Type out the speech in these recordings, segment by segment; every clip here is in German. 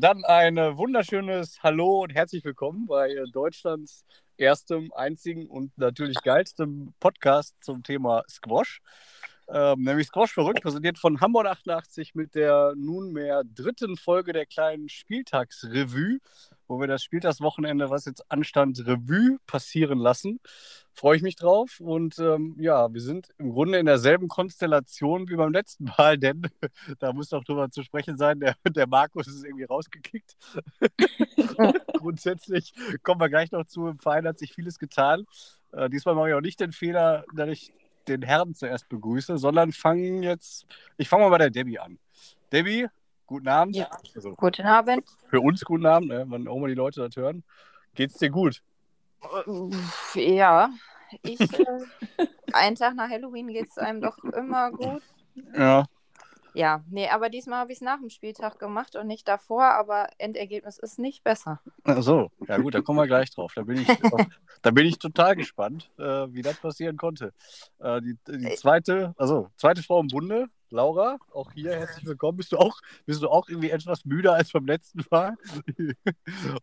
Dann ein äh, wunderschönes Hallo und herzlich willkommen bei äh, Deutschlands erstem, einzigen und natürlich geilstem Podcast zum Thema Squash. Ähm, nämlich Squash verrückt, präsentiert von Hamburg 88 mit der nunmehr dritten Folge der kleinen Spieltagsrevue, wo wir das Spieltagswochenende, was jetzt anstand, Revue passieren lassen. Freue ich mich drauf. Und ähm, ja, wir sind im Grunde in derselben Konstellation wie beim letzten Mal, denn da muss doch drüber zu sprechen sein, der, der Markus ist irgendwie rausgekickt. Grundsätzlich kommen wir gleich noch zu. Im Verein hat sich vieles getan. Äh, diesmal mache ich auch nicht den Fehler, dass ich den Herrn zuerst begrüße, sondern fangen jetzt, ich fange mal bei der Debbie an. Debbie, guten Abend. Ja, also, guten Abend. Für uns guten Abend, ne, wann auch mal die Leute das hören. Geht's dir gut? Ja, ich, äh, einen Tag nach Halloween geht es einem doch immer gut. Ja. Ja, nee, aber diesmal habe ich es nach dem Spieltag gemacht und nicht davor, aber Endergebnis ist nicht besser. Ach so, ja gut, da kommen wir gleich drauf. Da bin ich, da bin ich total gespannt, äh, wie das passieren konnte. Äh, die, die, zweite, also zweite Frau im Bunde, Laura, auch hier herzlich willkommen. Bist du auch, bist du auch irgendwie etwas müder als beim letzten Mal? ich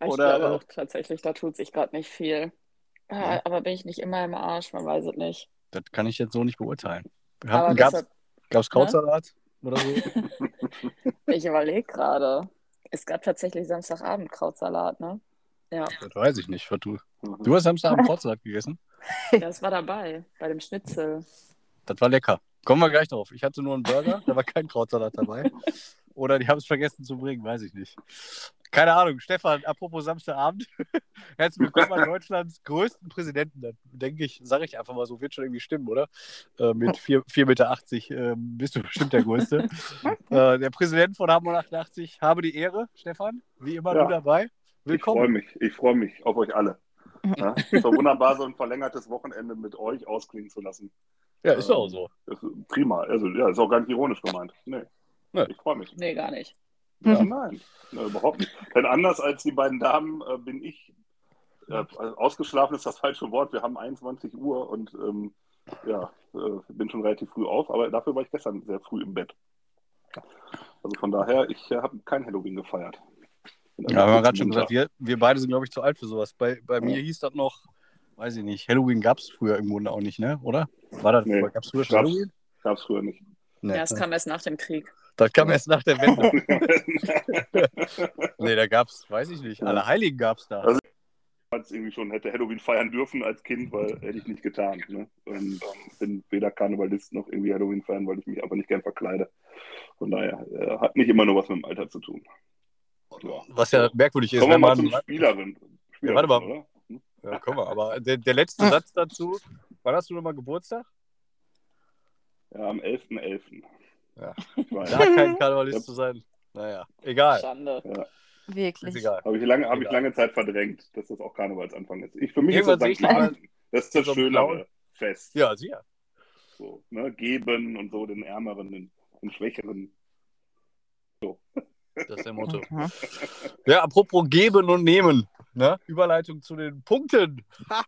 Oder, glaube auch tatsächlich, da tut sich gerade nicht viel. Ja. Aber bin ich nicht immer im Arsch, man weiß es nicht. Das kann ich jetzt so nicht beurteilen. Gab es Krautsalat? Oder so? ich überlege gerade. Es gab tatsächlich Samstagabend Krautsalat, ne? Ja. Das weiß ich nicht. Du, du hast Samstagabend Krautsalat gegessen? Ja, das war dabei, bei dem Schnitzel. Das war lecker. Kommen wir gleich drauf. Ich hatte nur einen Burger, da war kein Krautsalat dabei. Oder die haben es vergessen zu bringen, weiß ich nicht. Keine Ahnung. Stefan, apropos Samstagabend. Herzlich willkommen an Deutschlands größten Präsidenten. Da denke ich, sage ich einfach mal so, wird schon irgendwie stimmen, oder? Äh, mit 4,80 Meter äh, bist du bestimmt der Größte. äh, der Präsident von Hamburg 88, habe die Ehre, Stefan. Wie immer ja. du dabei. Willkommen. Ich freue mich. Ich freue mich auf euch alle. Ja, es war wunderbar, so ein verlängertes Wochenende mit euch ausklingen zu lassen. Ja, ist auch so. prima. Also, ja, ist auch gar nicht ironisch gemeint. Nee. nee. Ich freue mich. Nee, gar nicht. Ja, nein, ja, überhaupt nicht. Denn anders als die beiden Damen äh, bin ich, äh, ausgeschlafen ist das falsche Wort, wir haben 21 Uhr und ähm, ja, äh, bin schon relativ früh auf, aber dafür war ich gestern sehr früh im Bett. Also von daher, ich äh, habe kein Halloween gefeiert. Ja, haben wir gerade schon gesagt, wir, wir beide sind, glaube ich, zu alt für sowas. Bei, bei ja. mir hieß das noch, weiß ich nicht, Halloween gab es früher im Grunde auch nicht, ne? Oder? War das, nee, gab es früher schon Halloween? Gab es früher nicht. Nee. Ja, es kam erst nach dem Krieg. Das kam erst nach der Wende. nee, da gab es, weiß ich nicht, alle Heiligen gab es da. Also, ich irgendwie schon hätte Halloween feiern dürfen als Kind, weil hätte ich nicht getan. Ne? Und ähm, bin weder Karnevalist noch irgendwie Halloween feiern, weil ich mich einfach nicht gern verkleide. Von daher äh, hat nicht immer nur was mit dem Alter zu tun. Ja. Was ja merkwürdig ist, Kommen wenn man. Zum Spielerin. Spielerin ja, warte mal. Oder? Hm? Ja, komm mal. Aber der, der letzte Satz dazu, wann hast du nochmal Geburtstag? Ja, am 11.11. .11. Ja. Da kein Karnevalist zu sein. Naja, egal. Schande. Ja. Wirklich. Ist egal. Habe ich, lange, hab ich lange Zeit verdrängt, dass das auch Karnevalsanfang ist. Ich, für mich Irgendwann ist das St. Das ist das so schönere Fest. Ja, sicher. So, ne? Geben und so den Ärmeren, den, den Schwächeren. So. Das ist der Motto. Mhm. ja, apropos geben und nehmen. Ne? Überleitung zu den Punkten. Ha!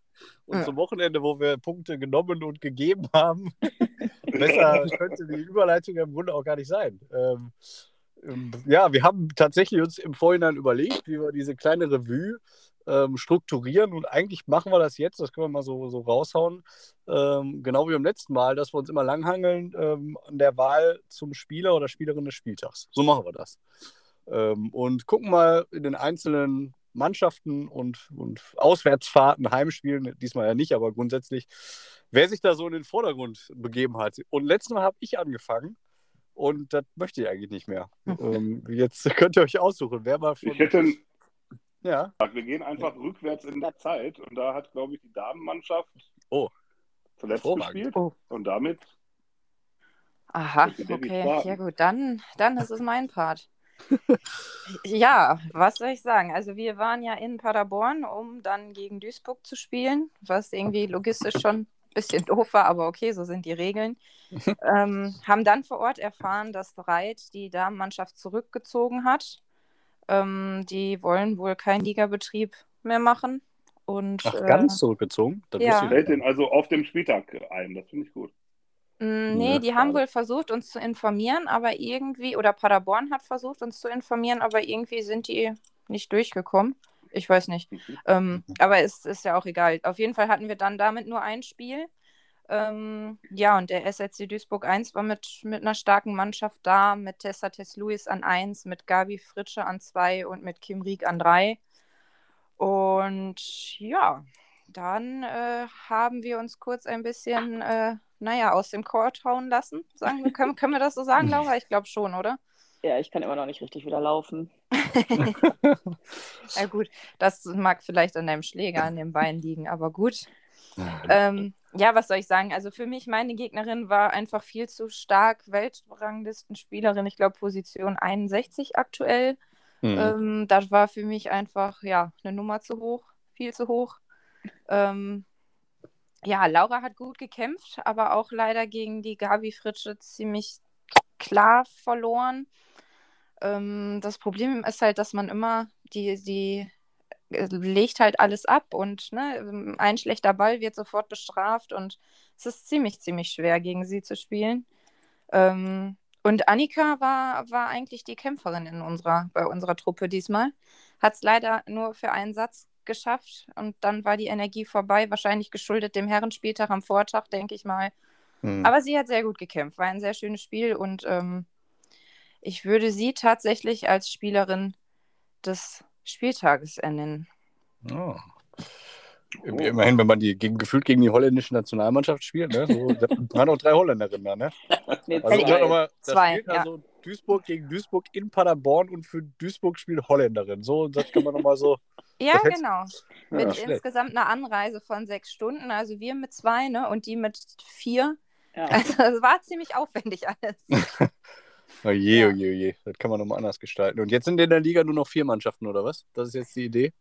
Und ja. zum Wochenende, wo wir Punkte genommen und gegeben haben. Besser könnte die Überleitung im Grunde auch gar nicht sein. Ähm, ähm, ja, wir haben tatsächlich uns im Vorhinein überlegt, wie wir diese kleine Revue ähm, strukturieren und eigentlich machen wir das jetzt, das können wir mal so, so raushauen, ähm, genau wie beim letzten Mal, dass wir uns immer langhangeln ähm, an der Wahl zum Spieler oder Spielerin des Spieltags. So machen wir das. Und gucken mal in den einzelnen Mannschaften und, und Auswärtsfahrten, Heimspielen, diesmal ja nicht, aber grundsätzlich, wer sich da so in den Vordergrund begeben hat. Und letztes Mal habe ich angefangen und das möchte ich eigentlich nicht mehr. ähm, jetzt könnt ihr euch aussuchen, wer mal von. Ich hätte ja. Wir gehen einfach rückwärts in der Zeit und da hat, glaube ich, die Damenmannschaft oh. zuletzt gespielt oh. und damit. Aha, okay, ja gut, dann, dann ist es mein Part ja, was soll ich sagen? Also wir waren ja in Paderborn, um dann gegen Duisburg zu spielen, was irgendwie logistisch schon ein bisschen doof war, aber okay, so sind die Regeln. ähm, haben dann vor Ort erfahren, dass Reit die Damenmannschaft zurückgezogen hat. Ähm, die wollen wohl keinen Ligabetrieb mehr machen. Und, Ach, ganz äh, zurückgezogen? Das ja. fällt den also auf dem Spieltag ein, das finde ich gut. Mm, nee, Ja, die haben wohl versucht, uns zu informieren, aber irgendwie, oder Paderborn hat versucht, uns zu informieren, aber irgendwie sind die nicht durchgekommen. Ich weiß nicht. Mhm. Ähm, aber es ist ja auch egal. Auf jeden Fall hatten wir dann damit nur ein Spiel. Ähm, ja, und der SLC Duisburg 1 war mit, mit einer starken Mannschaft da, mit Tessa Tess Lewis an 1, mit Gabi Fritsche an 2 und mit Kim Rieck an 3. Und ja, dann äh, haben wir uns kurz ein bisschen, äh, naja, aus dem Court hauen lassen. Sagen wir, können, können wir das so sagen, Laura? Ich glaube schon, oder? Ja, ich kann immer noch nicht richtig wieder laufen. Ja, gut, das mag vielleicht an deinem Schläger an den Beinen liegen, aber gut. Ähm, ja, was soll ich sagen? Also für mich, meine Gegnerin war einfach viel zu stark. Weltranglistenspielerin, ich glaube Position 61 aktuell. Mhm. Ähm, das war für mich einfach, ja, eine Nummer zu hoch, viel zu hoch. Ähm, ja, Laura hat gut gekämpft, aber auch leider gegen die Gabi Fritsche ziemlich klar verloren. Ähm, das Problem ist halt, dass man immer die, die äh, legt halt alles ab und ne, ein schlechter Ball wird sofort bestraft und es ist ziemlich, ziemlich schwer, gegen sie zu spielen. Ähm, und Annika war, war eigentlich die Kämpferin in unserer, bei unserer Truppe diesmal. Hat es leider nur für einen Satz geschafft und dann war die Energie vorbei, wahrscheinlich geschuldet dem Herrenspieltag am Vortag, denke ich mal. Mhm. Aber sie hat sehr gut gekämpft, war ein sehr schönes Spiel und ähm, ich würde sie tatsächlich als Spielerin des Spieltages ernennen. Oh. Oh. Immerhin, wenn man die gegen, gefühlt gegen die holländische Nationalmannschaft spielt, ne? So, da waren auch drei Holländerinnen da, ne? Nee, Also Ja, mal, da zwei, spielt also Duisburg gegen Duisburg in Paderborn und für Duisburg spielt Holländerin. So, das kann man nochmal so. Ja, genau. Ja, Mit schlecht. insgesamt einer Anreise von sechs Stunden, also wir mit zwei, ne? Und die mit vier. Ja. Also es war ziemlich aufwendig alles. Oh je, Ja. oh je, oh je. Das kann man nochmal anders gestalten. Und jetzt sind in der Liga nur noch vier Mannschaften, oder was? Das ist jetzt die Idee?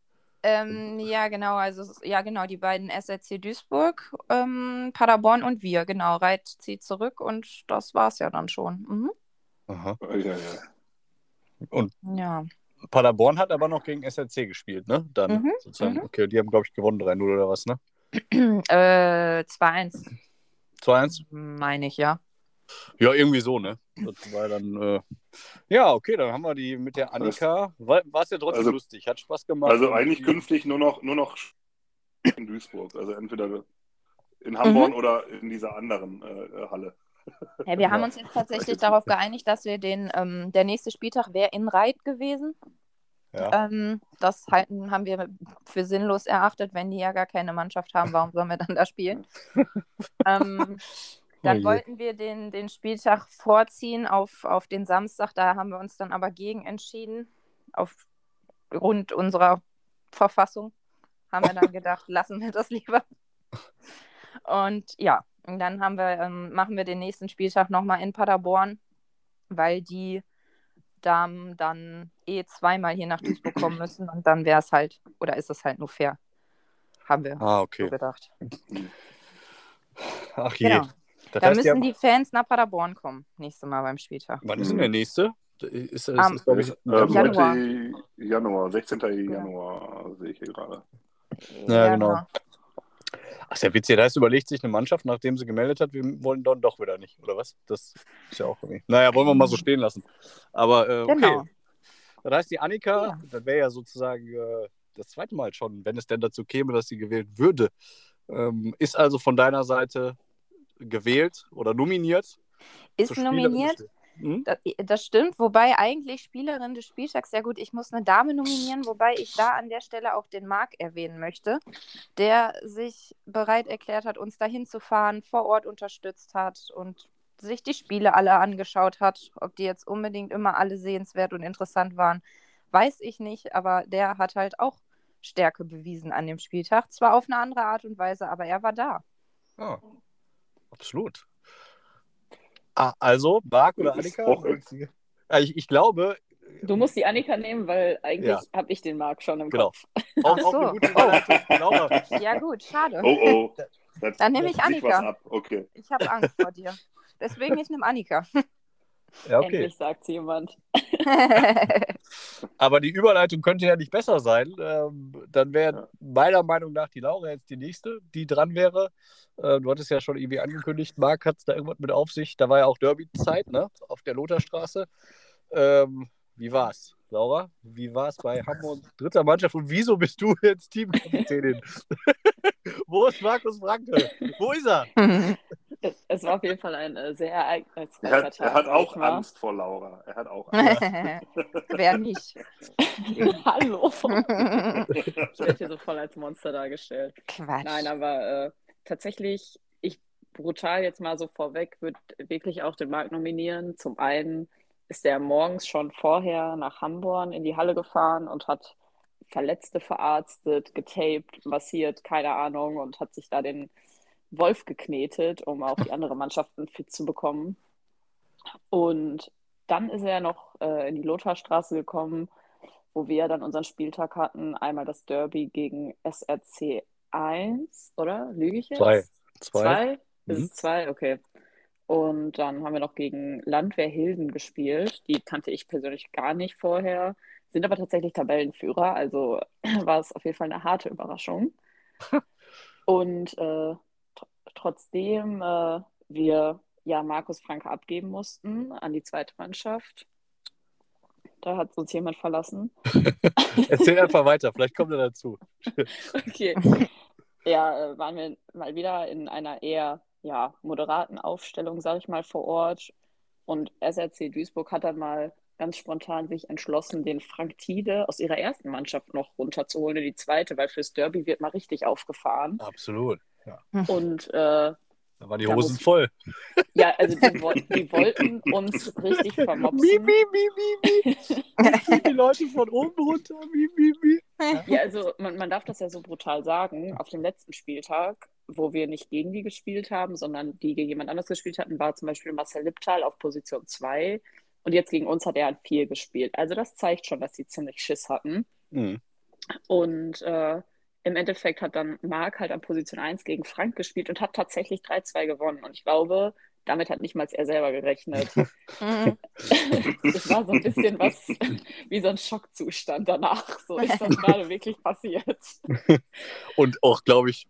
ähm, ja, genau, also ja, genau, die beiden SRC Duisburg, ähm, Paderborn und wir, genau. Reit zieht zurück und das war's ja dann schon. Mhm. Aha. Ja, ja, ja. Und Ja. Paderborn hat aber noch gegen SRC gespielt, ne? Dann Mhm, sozusagen. mhm. Okay, die haben, glaube ich, gewonnen 3-0 oder was, ne? äh, 2-1, 2-1? meine ich, ja. Ja, irgendwie so, ne? Das war dann, äh... ja, okay, dann haben wir die mit der Annika. War es ja trotzdem Also- lustig, hat Spaß gemacht. Also eigentlich künftig nur noch, nur noch in Duisburg. Also entweder in Hamburg Mhm. oder in dieser anderen äh, Halle. Ja, wir haben Ja. uns jetzt tatsächlich darauf geeinigt, dass wir den, ähm, der nächste Spieltag wäre in Reit gewesen. Ja. Ähm, das halten, haben wir für sinnlos erachtet, wenn die ja gar keine Mannschaft haben, warum sollen wir dann da spielen? ähm, dann Oh wollten wir den, den Spieltag vorziehen auf, auf den Samstag, da haben wir uns dann aber gegen entschieden, aufgrund unserer Verfassung haben wir dann gedacht, lassen wir das lieber. Und ja, und dann haben wir, ähm, machen wir den nächsten Spieltag nochmal in Paderborn, weil die Damen dann eh zweimal hier nach Duisburg kommen müssen und dann wäre es halt, oder ist es halt nur fair. Haben wir Ah, so okay. gedacht. Ach je. Genau. Das Da heißt, die müssen haben... die Fans nach Paderborn kommen, nächstes Mal beim Spieltag. Wann ist denn der nächste? Ist, ist, Am- ist, glaube ich, Äh, Januar. Mitte Januar, 16. Januar sehe ich hier gerade. Ja, genau. Ach, ist ja witzig. Das heißt, überlegt sich eine Mannschaft, nachdem sie gemeldet hat, wir wollen dann doch wieder nicht, oder was? Das ist ja auch irgendwie. Naja, wollen wir mal so stehen lassen. Aber äh, okay. Genau. Das heißt, die Annika, Ja. das wäre ja sozusagen äh, das zweite Mal schon, wenn es denn dazu käme, dass sie gewählt würde. Ähm, ist also von deiner Seite gewählt oder nominiert? Ist nominiert. Hm? Das, das stimmt, wobei eigentlich Spielerin des Spieltags, ja gut, ich muss eine Dame nominieren, wobei ich da an der Stelle auch den Marc erwähnen möchte, der sich bereit erklärt hat, uns dahin zu fahren, vor Ort unterstützt hat und sich die Spiele alle angeschaut hat. Ob die jetzt unbedingt immer alle sehenswert und interessant waren, weiß ich nicht, aber der hat halt auch Stärke bewiesen an dem Spieltag. Zwar auf eine andere Art und Weise, aber er war da. Ah, absolut. Ah, also, Marc oder Annika? auch- ich, ich glaube, Du musst die Annika nehmen, weil eigentlich Ja. habe ich den Marc schon im Genau. Kopf. auch, Ach auch so. eine gute Überleitung. Laura, Ja gut, schade. Oh oh. Das, Dann nehme ich Annika. Okay. Ich habe Angst vor dir. Deswegen, ich nehme Annika. Ja, okay. Endlich sagt jemand. Aber die Überleitung könnte ja nicht besser sein. Ähm, dann wäre meiner Meinung nach die Laura jetzt die nächste, die dran wäre. Äh, du hattest ja schon irgendwie angekündigt, Marc hat es da irgendwas mit auf sich. Da war ja auch Derby-Zeit, ne? Auf der Lotharstraße. Ähm, wie war's, Laura? Wie war es bei Hamburg dritter Mannschaft und wieso bist du jetzt Teamkapitänin? Wo ist Markus Franke? Wo ist er? Es, es war auf jeden Fall ein äh, sehr ereignisreicher Er hat, Tag. er hat auch. Angst vor Laura. Er hat auch Angst. Wer nicht? Hallo. Ich werde hier so voll als Monster dargestellt. Quatsch. Nein, aber äh, tatsächlich, ich brutal jetzt mal so vorweg, würde wirklich auch den Marc nominieren. Zum einen ist er morgens schon vorher nach Hamburg in die Halle gefahren und hat Verletzte verarztet, getaped, massiert, keine Ahnung, und hat sich da den Wolf geknetet, um auch die anderen Mannschaften fit zu bekommen. Und dann ist er noch äh, in die Lotharstraße gekommen, wo wir dann unseren Spieltag hatten. Einmal das Derby gegen SRC 1, oder? Lüge ich jetzt? Zwei. Zwei. Zwei? Ist Mhm. es zwei? Okay. Und dann haben wir noch gegen Landwehr Hilden gespielt. Die kannte ich persönlich gar nicht vorher, sind aber tatsächlich Tabellenführer. Also war es auf jeden Fall eine harte Überraschung. Und äh, trotzdem äh, wir ja Markus Franke abgeben mussten an die zweite Mannschaft, da hat uns jemand verlassen. Erzähl einfach weiter, vielleicht kommt er dazu. Okay. Ja, äh, waren wir mal wieder in einer eher ja, moderaten Aufstellung, sage ich mal, vor Ort. Und SRC Duisburg hat dann mal ganz spontan sich entschlossen, den Frank Tiede aus ihrer ersten Mannschaft noch runterzuholen in die zweite, weil fürs Derby wird mal richtig aufgefahren. Absolut. Und äh, Da waren die Hosen muss- voll. ja, also die, die wollten uns richtig Mi, vermopsen. mi, mi, mi, mi. Ich zieh die Leute von oben runter. Mi, mi, mi. Ja, also man, man darf das ja so brutal sagen. Auf dem letzten Spieltag, wo wir nicht gegen die gespielt haben, sondern die gegen jemand anderes gespielt hatten, war zum Beispiel Marcel Lipptal auf Position 2 und jetzt gegen uns hat er an 4 gespielt. Also das zeigt schon, dass sie ziemlich Schiss hatten. Mhm. Und äh, im Endeffekt hat dann Marc halt an Position 1 gegen Frank gespielt und hat tatsächlich 3-2 gewonnen. Und ich glaube, damit hat nicht mal er selber gerechnet. Es war so ein bisschen was wie so ein Schockzustand danach. So ist das gerade wirklich passiert. Und auch, glaube ich,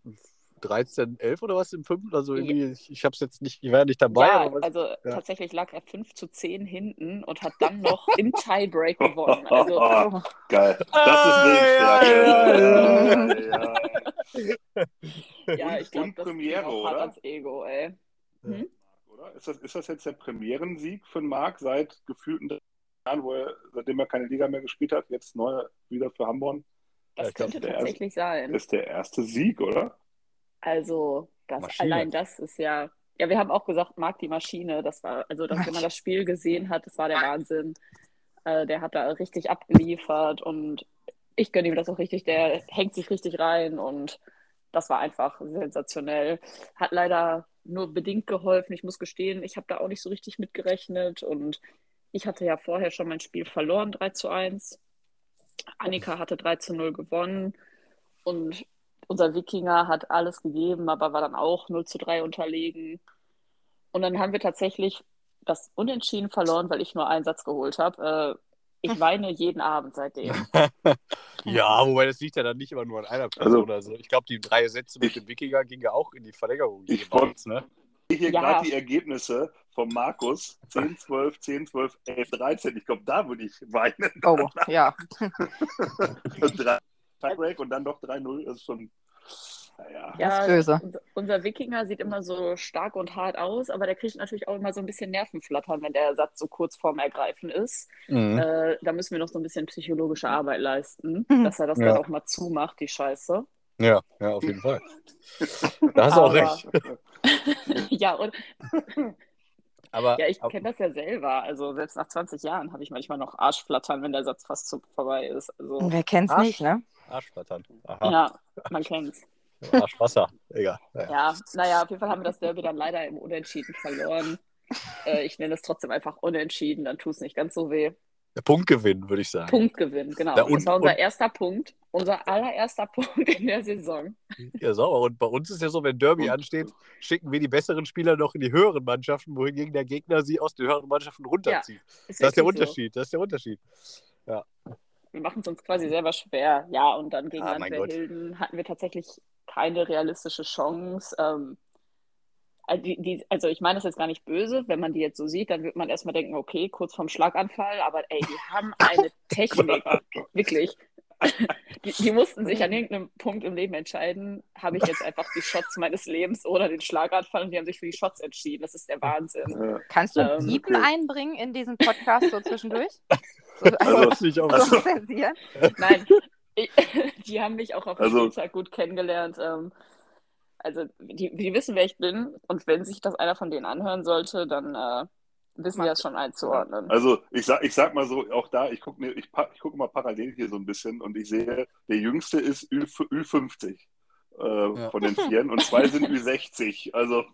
13, 11 oder was im fünften? Also irgendwie, ich, ich habe es jetzt nicht, ich war ja nicht dabei. Ja, aber was, also tatsächlich lag er 5 zu 10 hinten und hat dann noch im Tiebreak gewonnen. Also, Oh. Geil. Das Ah, ist ja, Willensstärke. Ja, ja, ja. ja, ich glaube, das Premiere, auch hart oder? ans Ego, ey. Hm? Oder? Ist, das, ist das jetzt der Premierensieg für Marc seit gefühlten drei Jahren, wo er, seitdem er keine Liga mehr gespielt hat, jetzt neu wieder für Hamburg? Das Ja, könnte der erste- tatsächlich sein. Das ist der erste Sieg, oder? Also, das, Maschine. allein das ist ja. Ja, wir haben auch gesagt, Marc die Maschine. Das war, also, dass, wenn man das Spiel gesehen hat, das war der Wahnsinn. Äh, der hat da richtig abgeliefert und ich gönne ihm das auch richtig. Der hängt sich richtig rein und das war einfach sensationell. Hat leider nur bedingt geholfen. Ich muss gestehen, ich habe da auch nicht so richtig mitgerechnet und ich hatte ja vorher schon mein Spiel verloren, 3 zu 1. Annika hatte 3 zu 0 gewonnen und unser Wikinger hat alles gegeben, aber war dann auch 0 zu 3 unterlegen. Und dann haben wir tatsächlich das Unentschieden verloren, weil ich nur einen Satz geholt habe. Äh, ich weine jeden Abend seitdem. ja, wobei das liegt ja dann nicht immer nur an einer Person Also- oder so. Ich glaube, die drei Sätze mit dem Wikinger gingen ja auch in die Verlängerung Ich jeweils, ne? Hier Ja. gerade die Ergebnisse von Markus. 10, 12, 10, 12, 11, 13. Ich glaube, da würde ich weinen. Oh, ja. Tiebreak und dann doch 3-0. Das ist schon, naja. Ist böse. Unser, unser Wikinger sieht immer so stark und hart aus, aber der kriegt natürlich auch immer so ein bisschen Nervenflattern, wenn der Satz so kurz vorm Ergreifen ist. Mhm. Äh, da müssen wir noch so ein bisschen psychologische Arbeit leisten, Mhm. dass er das Ja. dann auch mal zumacht, die Scheiße. Ja, ja, auf jeden Fall. Da hast du auch recht. ja, und Aber, ja, ich kenne das ja selber. Also selbst nach 20 Jahren habe ich manchmal noch Arschflattern, wenn der Satz fast zu, vorbei ist. Also Wer kennt's Arsch. nicht, ne? Arschflattern. Aha. ja, man kennt's. Arschwasser. Egal. Ja. Ja, naja, auf jeden Fall haben wir das Derby dann leider im Unentschieden verloren. Äh, ich nenne es trotzdem einfach Unentschieden, dann tut es nicht ganz so weh. Der Punktgewinn, würde ich sagen. Punktgewinn, genau. Und- das war unser und- erster Punkt unser allererster Punkt in der Saison. Ja, sauber. Und bei uns ist ja so, wenn Derby ansteht, schicken wir die besseren Spieler noch in die höheren Mannschaften, wohingegen der Gegner sie aus den höheren Mannschaften runterzieht. Ja, ist das ist der Unterschied. So. Das ist der Unterschied. Ja. Wir machen es uns quasi selber schwer. Ja, und dann gegen ah, Landwehr hatten wir tatsächlich keine realistische Chance. Ähm, äh, die, die, also ich meine das jetzt gar nicht böse, wenn man die jetzt so sieht, dann wird man erstmal denken, okay, kurz vorm Schlaganfall, aber ey, die haben eine Technik, wirklich. Die, die, mussten sich an irgendeinem Punkt im Leben entscheiden, habe ich jetzt einfach die Shots meines Lebens oder den Schlaganfall und die haben sich für die Shots entschieden. Das ist der Wahnsinn. Kannst du ähm, Piepen okay. einbringen in diesen Podcast so zwischendurch? So, also, also, nicht also? Nein, ich, die haben mich auch auf dem also, Spieltag gut kennengelernt. Ähm, also die, die wissen, wer ich bin und wenn sich das einer von denen anhören sollte, dann äh, wissen die das schon einzuordnen. Also ich sag, ich sag mal so, auch da, ich gucke ich, ich guck mal parallel hier so ein bisschen und ich sehe, der Jüngste ist Ü, Ü50 äh, ja. von den Vieren und zwei sind Ü60. Also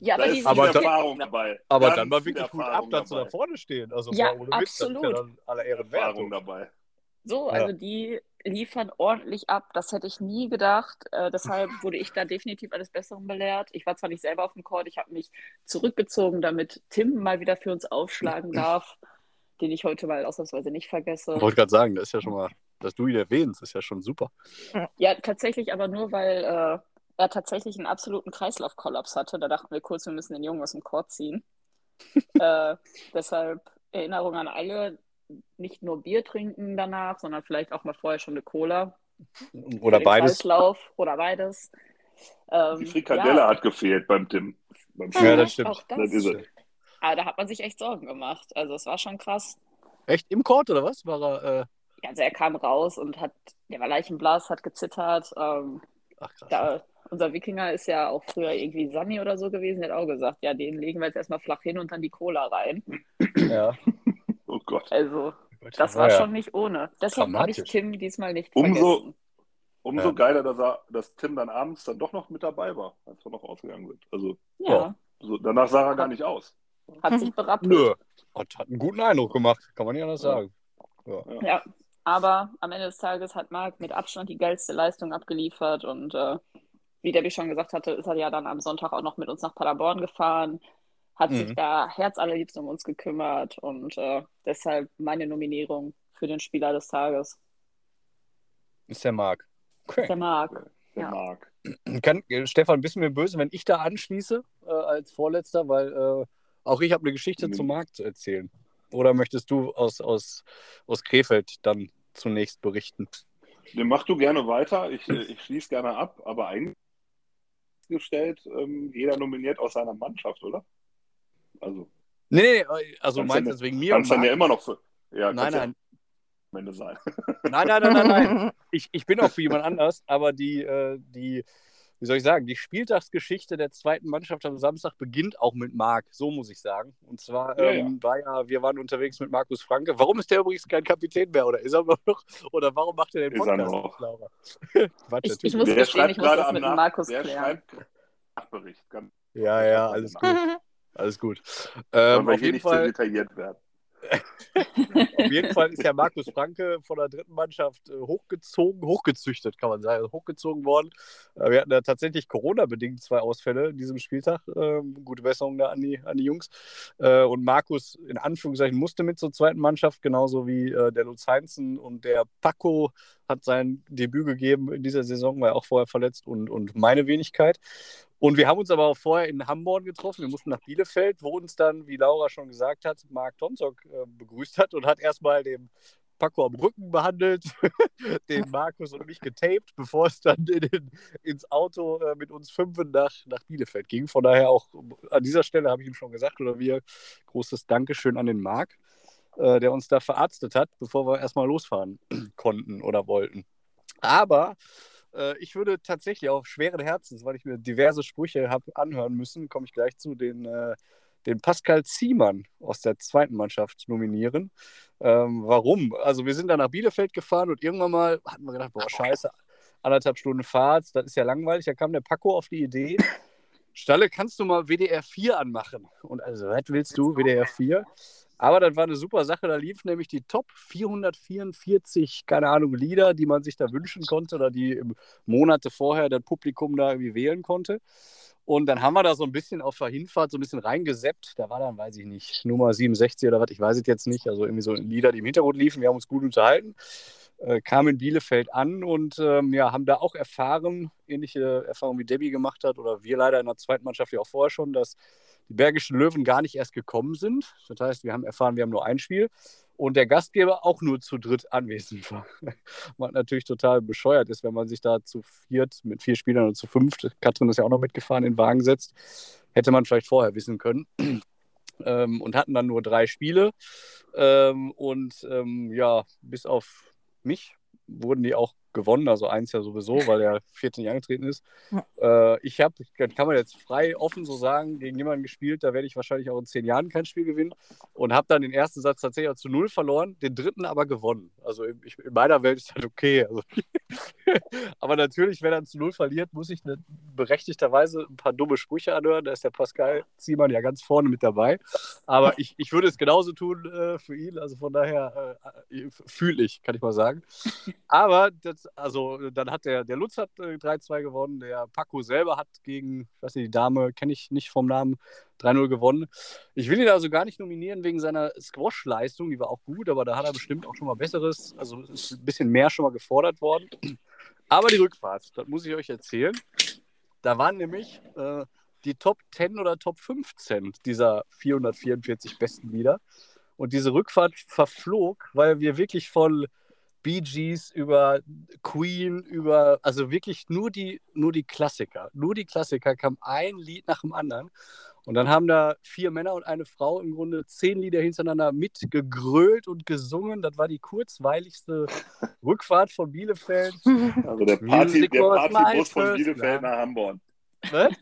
ja, aber, die aber Erfahrung dabei. Aber dann mal wirklich gut ab, dass sie da vorne stehen. Also ja, ohne Witz, absolut. ja dann aller Ehren Erfahrung dabei. So, also ja. die liefern ordentlich ab. Das hätte ich nie gedacht. Äh, deshalb wurde ich da definitiv eines Besseren belehrt. Ich war zwar nicht selber auf dem Court, ich habe mich zurückgezogen, damit Tim mal wieder für uns aufschlagen darf, den ich heute mal ausnahmsweise nicht vergesse. Ich wollte gerade sagen, das ist ja schon mal, dass du ihn erwähnst, ist ja schon super. Ja, tatsächlich aber nur, weil äh, er tatsächlich einen absoluten Kreislaufkollaps hatte. Da dachten wir kurz, wir müssen den Jungen aus dem Court ziehen. äh, deshalb Erinnerung an alle, nicht nur Bier trinken danach, sondern vielleicht auch mal vorher schon eine Cola. Oder beides. Kreislauf oder beides. Ähm, Die Frikadelle ja. hat gefehlt beim Tim. Beim ja, das stimmt. Auch das. das Aber da hat man sich echt Sorgen gemacht. Also es war schon krass. Echt im Court oder was? War er, äh... ja, also er kam raus und hat, der war leichenblass, hat gezittert. Ähm, Ach krass. Da, unser Wikinger ist ja auch früher irgendwie Sami oder so gewesen, der hat auch gesagt, ja, den legen wir jetzt erstmal flach hin und dann die Cola rein. Ja. Oh Gott. Also, das war ja. schon nicht ohne. Deshalb habe ich Tim diesmal nicht umso, vergessen. Umso ja. geiler, dass, er, dass Tim dann abends dann doch noch mit dabei war, als wir noch ausgegangen sind. Also, ja. So, danach sah er gar nicht aus. Hat sich berappelt. Nö. Hat, hat einen guten Eindruck gemacht, kann man nicht anders sagen. Ja. ja. aber am Ende des Tages hat Marc mit Abstand die geilste Leistung abgeliefert und äh, wie Debbie schon gesagt hatte, ist er ja dann am Sonntag auch noch mit uns nach Paderborn gefahren hat mhm. sich da herzallerliebst um uns gekümmert und äh, deshalb meine Nominierung für den Spieler des Tages. Ist der Marc. Okay. Ist der Marc. Der ja. Marc. Kann, Stefan, bist du mir böse, wenn ich da anschließe äh, als Vorletzter, weil äh, auch ich habe eine Geschichte mhm. zum Marc zu erzählen. Oder möchtest du aus, aus, aus Krefeld dann zunächst berichten? Den mach du gerne weiter. Ich, äh, ich schließe gerne ab, aber eigentlich gestellt, ähm, jeder nominiert aus seiner Mannschaft, oder? Also. Nee, nee, also meinst du deswegen mir? Kannst dann ja immer noch für. Ja, nein, nein. Ja Ende sein. Nein, nein, nein, nein, nein. Ich, ich bin auch für jemand anders, aber die, äh, die, wie soll ich sagen, die Spieltagsgeschichte der zweiten Mannschaft am Samstag beginnt auch mit Marc, so muss ich sagen. Und zwar ja, ähm, ja. war ja, wir waren unterwegs mit Markus Franke. Warum ist der übrigens kein Kapitän mehr? Oder ist er noch? Oder warum macht er den Podcast? Ist er noch? Laura? Quatsch, ich, ich muss gestehen, ich muss das mit Nach Markus der klären. Nachbericht. Ja, ja, alles gut. Alles gut. Ähm, auf jeden Fall. detailliert werden. Auf jeden Fall ist ja Markus Franke von der dritten Mannschaft äh, hochgezogen, hochgezüchtet, kann man sagen, hochgezogen worden. Äh, wir hatten ja tatsächlich Corona-bedingt zwei Ausfälle in diesem Spieltag. Ähm, gute Besserung da an die, an die Jungs. Äh, und Markus, in Anführungszeichen, musste mit zur zweiten Mannschaft, genauso wie der Lutz Heinzen und der Paco hat sein Debüt gegeben in dieser Saison, war auch vorher verletzt und, und meine Wenigkeit. Und wir haben uns aber auch vorher in Hamburg getroffen. Wir mussten nach Bielefeld, wo uns dann, wie Laura schon gesagt hat, Marc Tomzok äh, begrüßt hat und hat erstmal den Paco am Rücken behandelt, den Markus und mich getaped, bevor es dann in den, ins Auto äh, mit uns fünf nach, nach Bielefeld ging. Von daher auch an dieser Stelle habe ich ihm schon gesagt, oder wir, großes Dankeschön an den Marc, äh, der uns da verarztet hat, bevor wir erstmal losfahren konnten oder wollten. Aber ich würde tatsächlich auch schweren Herzens, weil ich mir diverse Sprüche habe anhören müssen, komme ich gleich zu, den, äh, den Pascal Ziemann aus der zweiten Mannschaft nominieren. Ähm, warum? Also wir sind dann nach Bielefeld gefahren und irgendwann mal hatten wir gedacht, boah, scheiße, anderthalb Stunden Fahrt, das ist ja langweilig. Da kam der Paco auf die Idee, Stalle, kannst du mal WDR 4 anmachen? Und also, was willst du, WDR 4? Aber das war eine super Sache. Da lief nämlich die Top 444, keine Ahnung, Lieder, die man sich da wünschen konnte oder die Monate vorher das Publikum da irgendwie wählen konnte. Und dann haben wir da so ein bisschen auf der Hinfahrt so ein bisschen reingeseppt. Da war dann, weiß ich nicht, Nummer 67 oder was, ich weiß es jetzt nicht. Also irgendwie so Lieder, die im Hintergrund liefen. Wir haben uns gut unterhalten, äh, kamen in Bielefeld an und ähm, ja, haben da auch erfahren, ähnliche Erfahrungen wie Debbie gemacht hat oder wir leider in der zweiten Mannschaft ja auch vorher schon, dass die Bergischen Löwen gar nicht erst gekommen sind. Das heißt, wir haben erfahren, wir haben nur ein Spiel und der Gastgeber auch nur zu dritt anwesend war. Was natürlich total bescheuert ist, wenn man sich da zu viert mit vier Spielern oder zu fünft, Katrin ist ja auch noch mitgefahren, in den Wagen setzt. Hätte man vielleicht vorher wissen können. Ähm, und hatten dann nur drei Spiele. Ähm, und ähm, ja, bis auf mich wurden die auch gewonnen, also eins ja sowieso, weil er 14 Jahre angetreten ist. Ja. Äh, ich habe, kann man jetzt frei offen so sagen, gegen jemanden gespielt, da werde ich wahrscheinlich auch in zehn Jahren kein Spiel gewinnen und habe dann den ersten Satz tatsächlich zu null verloren, den dritten aber gewonnen. Also ich, in meiner Welt ist das okay. Also aber natürlich, wenn er zu null verliert, muss ich eine, berechtigterweise ein paar dumme Sprüche anhören. Da ist der Pascal Ziemann ja ganz vorne mit dabei. Aber ich, ich würde es genauso tun äh, für ihn. Also von daher äh, fühle ich, kann ich mal sagen. Aber das, also dann hat der, der Lutz hat äh, 3-2 gewonnen. Der Paco selber hat gegen, ich weiß nicht, die Dame kenne ich nicht vom Namen, 3-0 gewonnen. Ich will ihn also gar nicht nominieren wegen seiner Squash-Leistung, die war auch gut, aber da hat er bestimmt auch schon mal Besseres, also ist ein bisschen mehr schon mal gefordert worden. Aber die Rückfahrt, das muss ich euch erzählen. Da waren nämlich äh, die Top 10 oder Top 15 dieser 444 besten Lieder. Und diese Rückfahrt verflog, weil wir wirklich von Bee Gees über Queen, über, also wirklich nur die, nur die Klassiker. Nur die Klassiker kam ein Lied nach dem anderen. Und dann haben da vier Männer und eine Frau im Grunde zehn Lieder hintereinander mitgegrölt und gesungen. Das war die kurzweiligste Rückfahrt von Bielefeld. Also der Party, der Partybus von Bielefeld nach Hamburg. Was?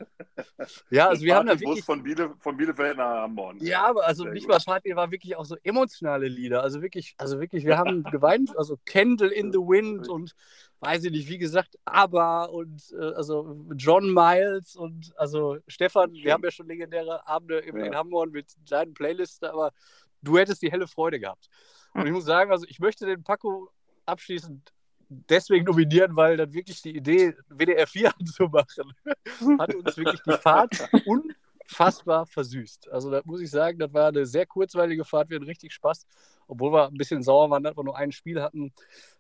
Ja, also wir haben da wirklich... Von, Biele, von Bielefeld nach Hamburg. Ja, aber also Sehr nicht gut. mal Party, war wirklich auch so emotionale Lieder. Also wirklich, also wirklich, wir haben geweint, also Candle in the Wind und weiß ich nicht, wie gesagt, ABBA und äh, also John Miles und also Stefan, wir haben ja schon legendäre Abende in, ja. in Hamburg mit deinen Playlisten, aber du hättest die helle Freude gehabt. Und ich muss sagen, also ich möchte den Paco abschließend deswegen nominieren, weil dann wirklich die Idee, WDR 4 anzumachen, hat uns wirklich die Fahrt unfassbar versüßt. Also da muss ich sagen, das war eine sehr kurzweilige Fahrt, wir hatten richtig Spaß, obwohl wir ein bisschen sauer waren, dass wir nur ein Spiel hatten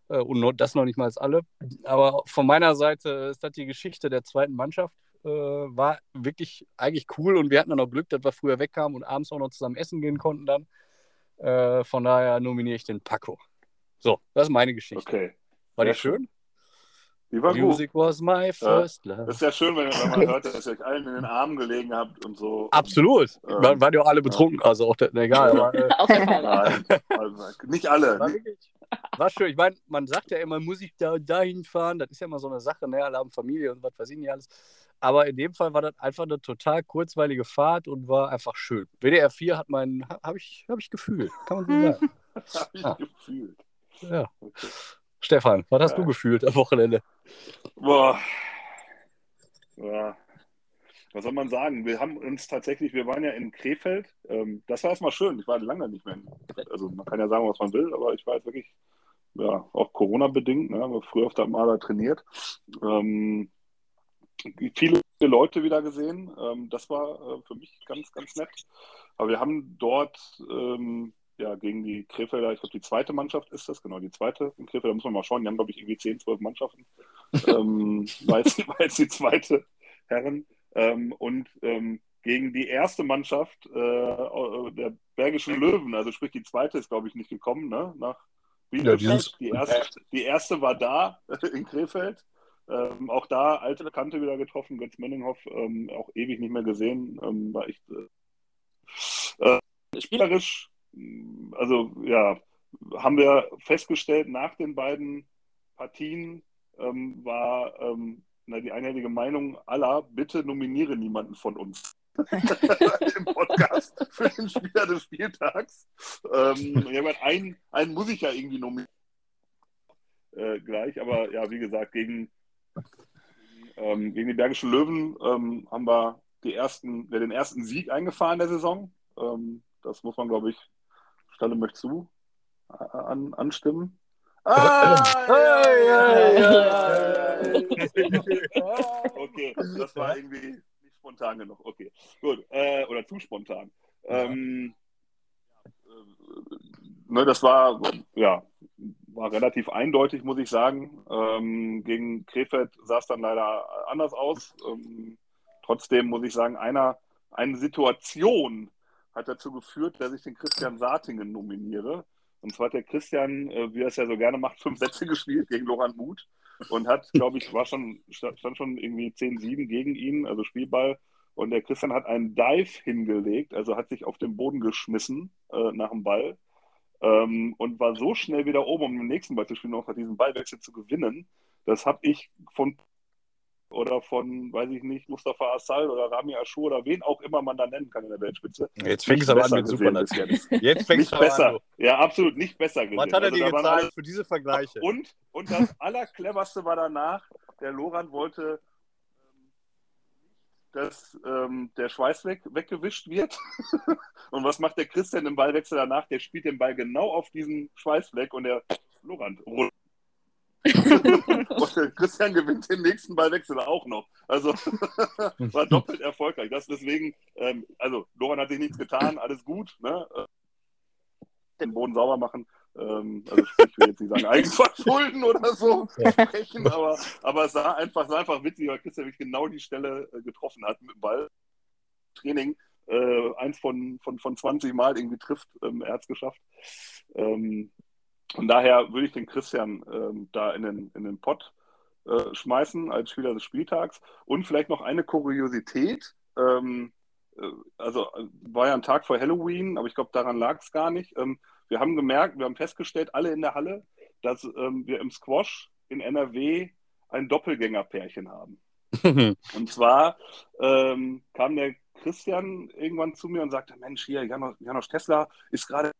äh, und das noch nicht mal als alle. Aber von meiner Seite ist das die Geschichte der zweiten Mannschaft. Äh, war wirklich eigentlich cool und wir hatten dann auch Glück, dass wir früher wegkamen und abends auch noch zusammen essen gehen konnten dann. Äh, von daher nominiere ich den Paco. So, das ist meine Geschichte. Okay. War die schön? Die war Music gut. was my first ja. love. Das ist ja schön, wenn, wenn man hört, dass ihr euch allen in den Armen gelegen habt und so. Absolut. Ähm, waren, waren ja auch alle betrunken, ja. also auch der, egal. Aber, äh, also, nicht alle. War, wirklich, war schön. Ich meine, man sagt ja immer, muss ich da dahin fahren? Das ist ja immer so eine Sache, ne? Alle haben Familie und was weiß ich nicht alles. Aber in dem Fall war das einfach eine total kurzweilige Fahrt und war einfach schön. WDR 4 hat meinen, habe ich, hab ich gefühlt, kann man so sagen. habe ich ah. gefühlt. Ja. Okay. Stefan, was hast ja. du gefühlt am Wochenende? Boah. Ja. Was soll man sagen? Wir haben uns tatsächlich, wir waren ja in Krefeld. Ähm, das war erstmal schön. Ich war lange nicht mehr in Also man kann ja sagen, was man will, aber ich war jetzt wirklich, ja, auch Corona-bedingt, ne? Früher auf der Maler trainiert. Ähm, viele Leute wieder gesehen. Ähm, das war äh, für mich ganz, ganz nett. Aber wir haben dort ähm, ja, gegen die Krefelder, ich glaube, die zweite Mannschaft ist das, genau, die zweite in Krefeld, da muss man mal schauen, die haben, glaube ich, irgendwie 10, 12 Mannschaften, ähm, war, jetzt, war jetzt die zweite Herren. Ähm, und ähm, gegen die erste Mannschaft äh, der Bergischen Löwen, also sprich, die zweite ist, glaube ich, nicht gekommen, ne, nach Bielefeld. Ja, die, erste, die erste war da in Krefeld. Ähm, auch da alte Bekannte wieder getroffen, Götz Menninghoff, ähm, auch ewig nicht mehr gesehen, ähm, war echt äh, äh, spielerisch also ja, haben wir festgestellt, nach den beiden Partien ähm, war ähm, na, die einhellige Meinung aller, bitte nominiere niemanden von uns. Im Podcast für den Spieler des Spieltags. Ähm, ja, einen, einen muss ich ja irgendwie nominieren. Äh, gleich, aber ja, wie gesagt, gegen, ähm, gegen die Bergischen Löwen ähm, haben wir die ersten, den ersten Sieg eingefahren der Saison. Ähm, das muss man, glaube ich, Stalle möchte zu äh, an, anstimmen. Ah, ja, ja, ja, okay, das war irgendwie nicht spontan genug. Okay, gut. Äh, oder zu spontan. Ähm, äh, ne, das war, ja, war relativ eindeutig, muss ich sagen. Ähm, gegen Krefeld sah es dann leider anders aus. Ähm, trotzdem muss ich sagen, einer, eine Situation hat dazu geführt, dass ich den Christian Saatingen nominiere. Und zwar hat der Christian, äh, wie er es ja so gerne macht, fünf Sätze gespielt gegen Loran Muth und hat, glaube ich, war schon, stand schon irgendwie 10-7 gegen ihn, also Spielball. Und der Christian hat einen Dive hingelegt, also hat sich auf den Boden geschmissen äh, nach dem Ball ähm, und war so schnell wieder oben, um den nächsten Ball zu spielen, auch diesen Ballwechsel zu gewinnen. Das habe ich von oder von, weiß ich nicht, Mustafa Assal oder Rami Ashur oder wen auch immer man da nennen kann in der Weltspitze. Jetzt fängt es aber an mit Superlativ. Jetzt fängt es besser. An. Ja, absolut nicht besser gesehen. Was hat er also, dir gezahlt für diese Vergleiche? Und, und das Allercleverste war danach, der Loran wollte ähm, dass ähm, der Schweiß weg, weggewischt wird. und was macht der Christian im Ballwechsel danach? Der spielt den Ball genau auf diesen Schweißfleck und der Lorand und Christian gewinnt den nächsten Ballwechsel auch noch. Also war doppelt erfolgreich. Das deswegen, ähm, also Loran hat sich nichts getan, alles gut. Ne? Den Boden sauber machen. Ähm, also ich will jetzt nicht sagen Eigenverschulden oder so sprechen, aber, aber es sah einfach, sah einfach witzig, weil Christian wirklich genau die Stelle äh, getroffen hat mit dem Ball. Training, äh, eins von, von, von 20 Mal irgendwie trifft, ähm, er hat es geschafft. Ähm, von daher würde ich den Christian ähm, da in den, in den Pott äh, schmeißen als Spieler des Spieltags. Und vielleicht noch eine Kuriosität. Ähm, äh, also äh, war ja ein Tag vor Halloween, aber ich glaube, daran lag es gar nicht. Ähm, wir haben gemerkt, wir haben festgestellt, alle in der Halle, dass ähm, wir im Squash in NRW ein Doppelgängerpärchen haben. und zwar ähm, kam der Christian irgendwann zu mir und sagte, Mensch, hier, Janos, Janos Tesla ist gerade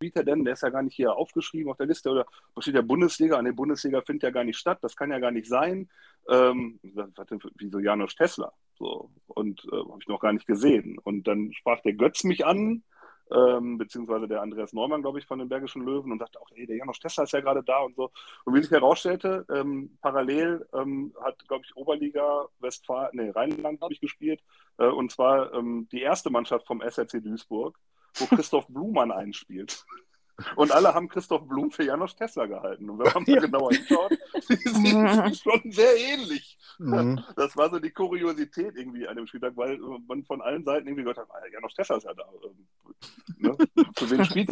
spielt er denn? Der ist ja gar nicht hier aufgeschrieben auf der Liste oder steht der Bundesliga? An der Bundesliga findet ja gar nicht statt. Das kann ja gar nicht sein. Ähm, wieso Janosch Tesla? So, und äh, habe ich noch gar nicht gesehen. Und dann sprach der Götz mich an, ähm, beziehungsweise der Andreas Neumann, glaube ich, von den Bergischen Löwen und sagte auch, hey, der Janosch Tesla ist ja gerade da und so. Und wie sich herausstellte, ähm, parallel ähm, hat, glaube ich, Oberliga Westfalen, nee, Rheinland habe ich gespielt, äh, und zwar ähm, die erste Mannschaft vom SRC Duisburg wo Christoph Blumann einspielt. Und alle haben Christoph Blum für Janosch Tesla gehalten. Und wenn man mal ja. genauer hinschaut, die sind schon sehr ähnlich. Mhm. Das war so die Kuriosität irgendwie an dem Spieltag, weil man von allen Seiten irgendwie gehört hat, ah, Janosch Tesla ist ja da. Ne? Für wen spielt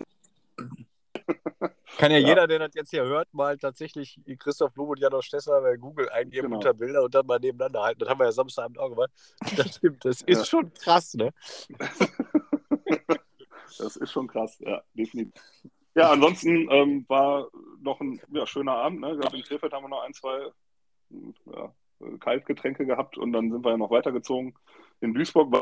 kann ja, ja, jeder, der das jetzt hier hört, mal tatsächlich Christoph Blum und Janosch Tesla bei Google eingeben genau. unter Bilder und dann mal nebeneinander halten. Das haben wir ja Samstagabend auch gemacht. Das stimmt, das ist ja. schon krass, ne? Das ist schon krass, ja, definitiv. Ja, ansonsten ähm, war noch ein ja, schöner Abend. Ne? Ich glaube, in Krefeld haben wir noch ein, zwei ja, Kaltgetränke gehabt und dann sind wir ja noch weitergezogen. In Duisburg,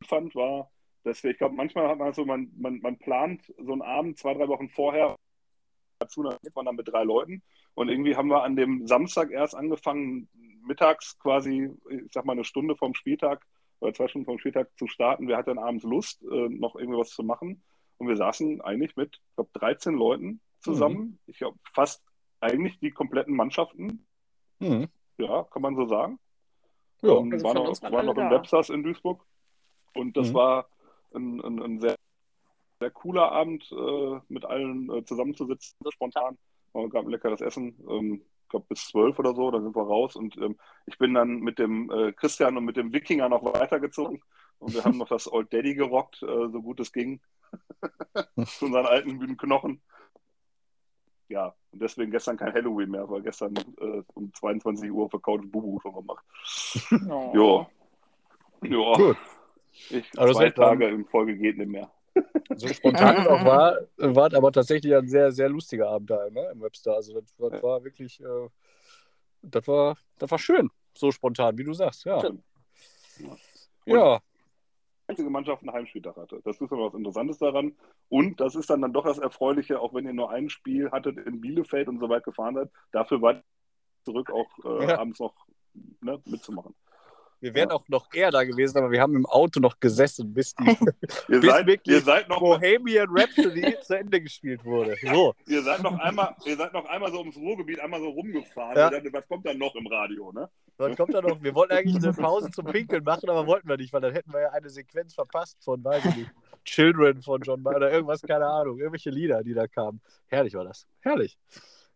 ich fand, war, dass wir, ich glaube, manchmal hat man so, man, man, man plant so einen Abend zwei, drei Wochen vorher dazu, dann geht man dann mit drei Leuten. Und irgendwie haben wir an dem Samstag erst angefangen, mittags quasi, ich sag mal, eine Stunde vom Spieltag oder zwei Stunden vom Spieltag zu starten. Wer hat dann abends Lust, äh, noch irgendwas zu machen? Und wir saßen eigentlich mit, ich glaube, 13 Leuten zusammen. Mhm. Ich glaube, fast eigentlich die kompletten Mannschaften. Mhm. Ja, kann man so sagen. Ja, ähm, also war noch, war noch im Webstars in Duisburg. Und das mhm. war ein, ein, ein, sehr, sehr cooler Abend, äh, mit allen äh, zusammenzusitzen, spontan. Es gab ein leckeres Essen. Ähm, glaube, bis zwölf oder so, da sind wir raus. Und ähm, ich bin dann mit dem äh, Christian und mit dem Wikinger noch weitergezogen. Und wir haben noch das Old Daddy gerockt, äh, so gut es ging. Zu unseren alten müden Knochen. Ja, und deswegen gestern kein Halloween mehr, weil gestern äh, um 22 Uhr für Couch Bubu schon gemacht. Oh. Ja. Ja. Gut. Ich, also zwei Tage in Folge geht nicht mehr. So spontan es auch war, war aber tatsächlich ein sehr, sehr lustiger Abend da ne, im Webster. Also das, das war wirklich, äh, das, war, das war schön, so spontan, wie du sagst, ja. Ja. ja. Die einzige Mannschaft einen Heimspieltag hatte. Das ist aber was Interessantes daran. Und das ist dann, dann doch das Erfreuliche, auch wenn ihr nur ein Spiel hattet in Bielefeld und so weit gefahren seid, dafür war zurück auch äh, ja. abends noch ne, mitzumachen. Wir wären auch noch eher da gewesen, aber wir haben im Auto noch gesessen, bis die Ihr bis seid, wirklich ihr seid noch Bohemian Rhapsody zu Ende gespielt wurde. So. Ihr seid noch einmal, ihr seid noch einmal so ums Ruhrgebiet einmal so rumgefahren. Ja. Dann, was kommt dann noch im Radio, ne? Dann kommt da noch, wir wollten eigentlich eine Pause zum Pinkeln machen, aber wollten wir nicht, weil dann hätten wir ja eine Sequenz verpasst von, weiß ich nicht, Children von John Mayer oder irgendwas, keine Ahnung, irgendwelche Lieder, die da kamen. Herrlich war das. Herrlich.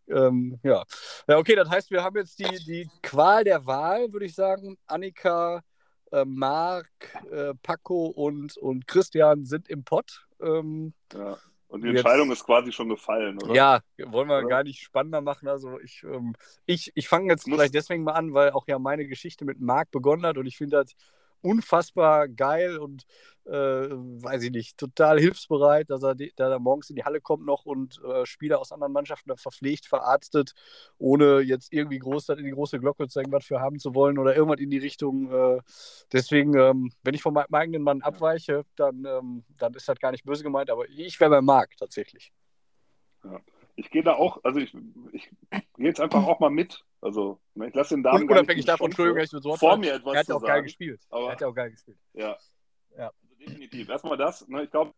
Ähm, ja. ja, okay, das heißt, wir haben jetzt die, die Qual der Wahl, würde ich sagen. Annika, äh, Marc, äh, Paco und, und Christian sind im Pott. Ähm, Ja. Und die Jetzt- Entscheidung ist quasi schon gefallen, oder? ja, wollen wir Oder? gar nicht spannender machen. Also ich, ähm, ich, ich fange jetzt Muss- vielleicht deswegen mal an, weil auch ja meine Geschichte mit Marc begonnen hat und ich finde das unfassbar geil und äh, weiß ich nicht, total hilfsbereit, dass er, dass er morgens in die Halle kommt noch und äh, Spieler aus anderen Mannschaften verpflegt, verarztet, ohne jetzt irgendwie groß in die große Glocke zu irgendwas für haben zu wollen oder irgendwas in die Richtung. Äh, deswegen, ähm, wenn ich von meinem eigenen Mann abweiche, dann, ähm, dann ist das gar nicht böse gemeint, aber ich wäre bei Marc tatsächlich. Ich gehe da auch, also ich, ich gehe jetzt einfach auch mal mit. Also, ne, ich lasse den Damen unabhängig davon, Entschuldigung, ich so vor mir etwas Er hat ja auch sagen. geil gespielt. Aber- er hat ja auch geil gespielt. Ja. Ja. Also definitiv. Erstmal das. Ne, ich glaube,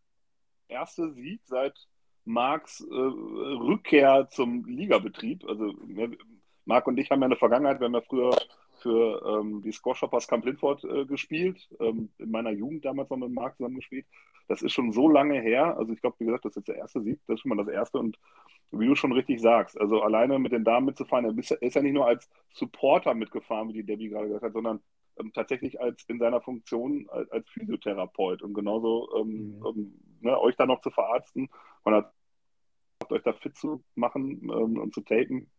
erste Sieg seit Marks äh, Rückkehr zum Ligabetrieb. Also ne, Marc und ich haben ja eine Vergangenheit. Wir haben ja früher für ähm, die Squash Shoppers Camp Lindford äh, gespielt. Ähm, in meiner Jugend damals noch mit Marc zusammen gespielt. Das ist schon so lange her. Also ich glaube, wie gesagt, das ist jetzt der erste Sieg. Das ist schon mal das erste. Und wie du schon richtig sagst, also alleine mit den Damen mitzufahren, er ist ja- nicht nur als Supporter mitgefahren, wie die Debbie gerade gesagt hat, sondern ähm, tatsächlich als in seiner Funktion als, als Physiotherapeut und genauso ähm, Mhm. ähm, ne, euch da noch zu verarzten und hat euch da fit zu machen ähm, und zu tapen.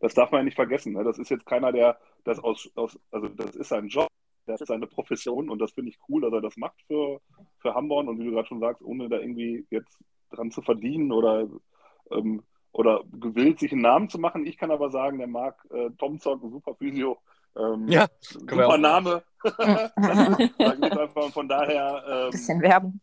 Das darf man ja nicht vergessen. Ne? Das ist jetzt keiner, der das aus, aus, also das ist sein Job, das ist seine Profession und das finde ich cool, dass er das macht für, für Hamburg und wie du gerade schon sagst, ohne da irgendwie jetzt dran zu verdienen oder ähm, oder gewillt, sich einen Namen zu machen. Ich kann aber sagen, der Marc äh, Tomzok, ein super Physio, ähm, Ja, super Name. Und von daher, ähm, Bisschen Werbung.